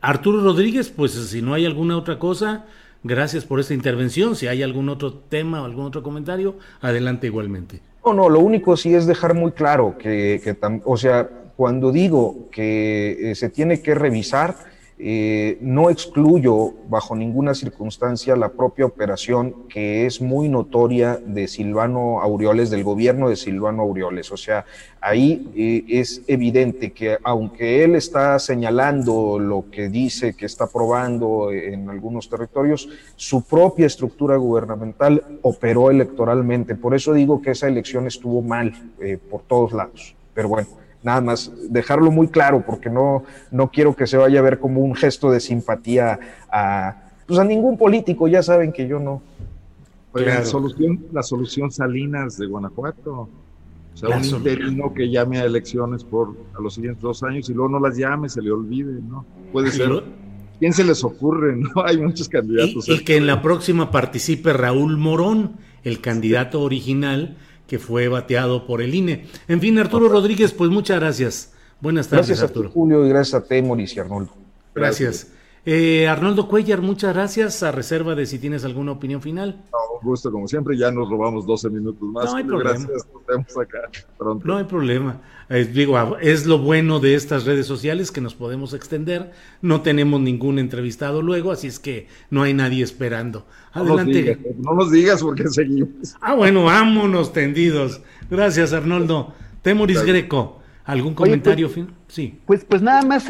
Arturo Rodríguez, pues si no hay alguna otra cosa, Gracias por esta intervención. Si hay algún otro tema o algún otro comentario, adelante igualmente. No, no, lo único sí es dejar muy claro que, que o sea, cuando digo que eh, se tiene que revisar, eh, no excluyo bajo ninguna circunstancia la propia operación que es muy notoria de Silvano Aureoles, del gobierno de Silvano Aureoles. O sea, ahí eh, es evidente que aunque él está señalando lo que dice que está probando en algunos territorios, su propia estructura gubernamental operó electoralmente. Por eso digo que esa elección estuvo mal eh, por todos lados. Pero bueno nada más dejarlo muy claro porque no, no quiero que se vaya a ver como un gesto de simpatía a, pues a ningún político, ya saben que yo no. la, solución, la solución Salinas de Guanajuato. O sea, un interino que llame a elecciones por a los siguientes dos años y luego no las llame, se le olvide, ¿no? Puede ser. ¿Quién se les ocurre? No hay muchos candidatos. Y, y que en la próxima participe Raúl Morón, el candidato original que fue bateado por el INE. En fin, Arturo Rodríguez, pues muchas gracias. Buenas tardes, gracias Arturo. A Julio, y gracias a ti, y Arnoldo. Gracias. Eh, Arnoldo Cuellar, muchas gracias. A reserva de si tienes alguna opinión final. un gusto, como siempre. Ya nos robamos 12 minutos más. No hay problema. Gracias, nos vemos acá pronto. No hay problema. Eh, digo, es lo bueno de estas redes sociales que nos podemos extender. No tenemos ningún entrevistado luego, así es que no hay nadie esperando. Adelante. No nos digas, porque seguimos. Ah, bueno, vámonos tendidos. Gracias, Arnoldo. Temoris Greco, ¿algún pues, comentario fin? Sí. Pues, pues nada más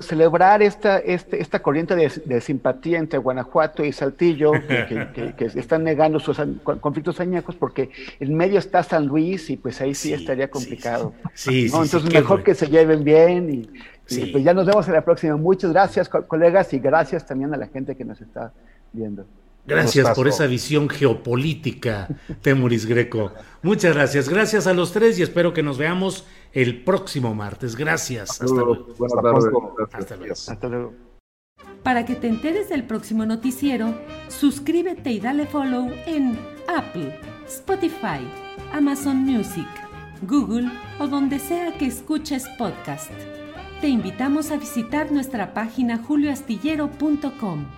celebrar esta, este, esta corriente de, simpatía entre Guanajuato y Saltillo, que, están negando sus conflictos añacos, porque en medio está San Luis y pues ahí sí, estaría complicado. Sí, Entonces mejor que se lleven bien y, pues ya nos vemos en la próxima. Muchas gracias, colegas, y gracias también a la gente que nos está viendo. Gracias por esa visión geopolítica, Temuris Greco. Muchas gracias. Gracias a los tres y espero que nos veamos el próximo martes. Gracias. Hasta, luego. Hasta luego. Hasta luego. Para que te enteres del próximo noticiero, suscríbete y dale follow en Apple, Spotify, Amazon Music, Google o donde sea que escuches podcast. Te invitamos a visitar nuestra página julioastillero.com.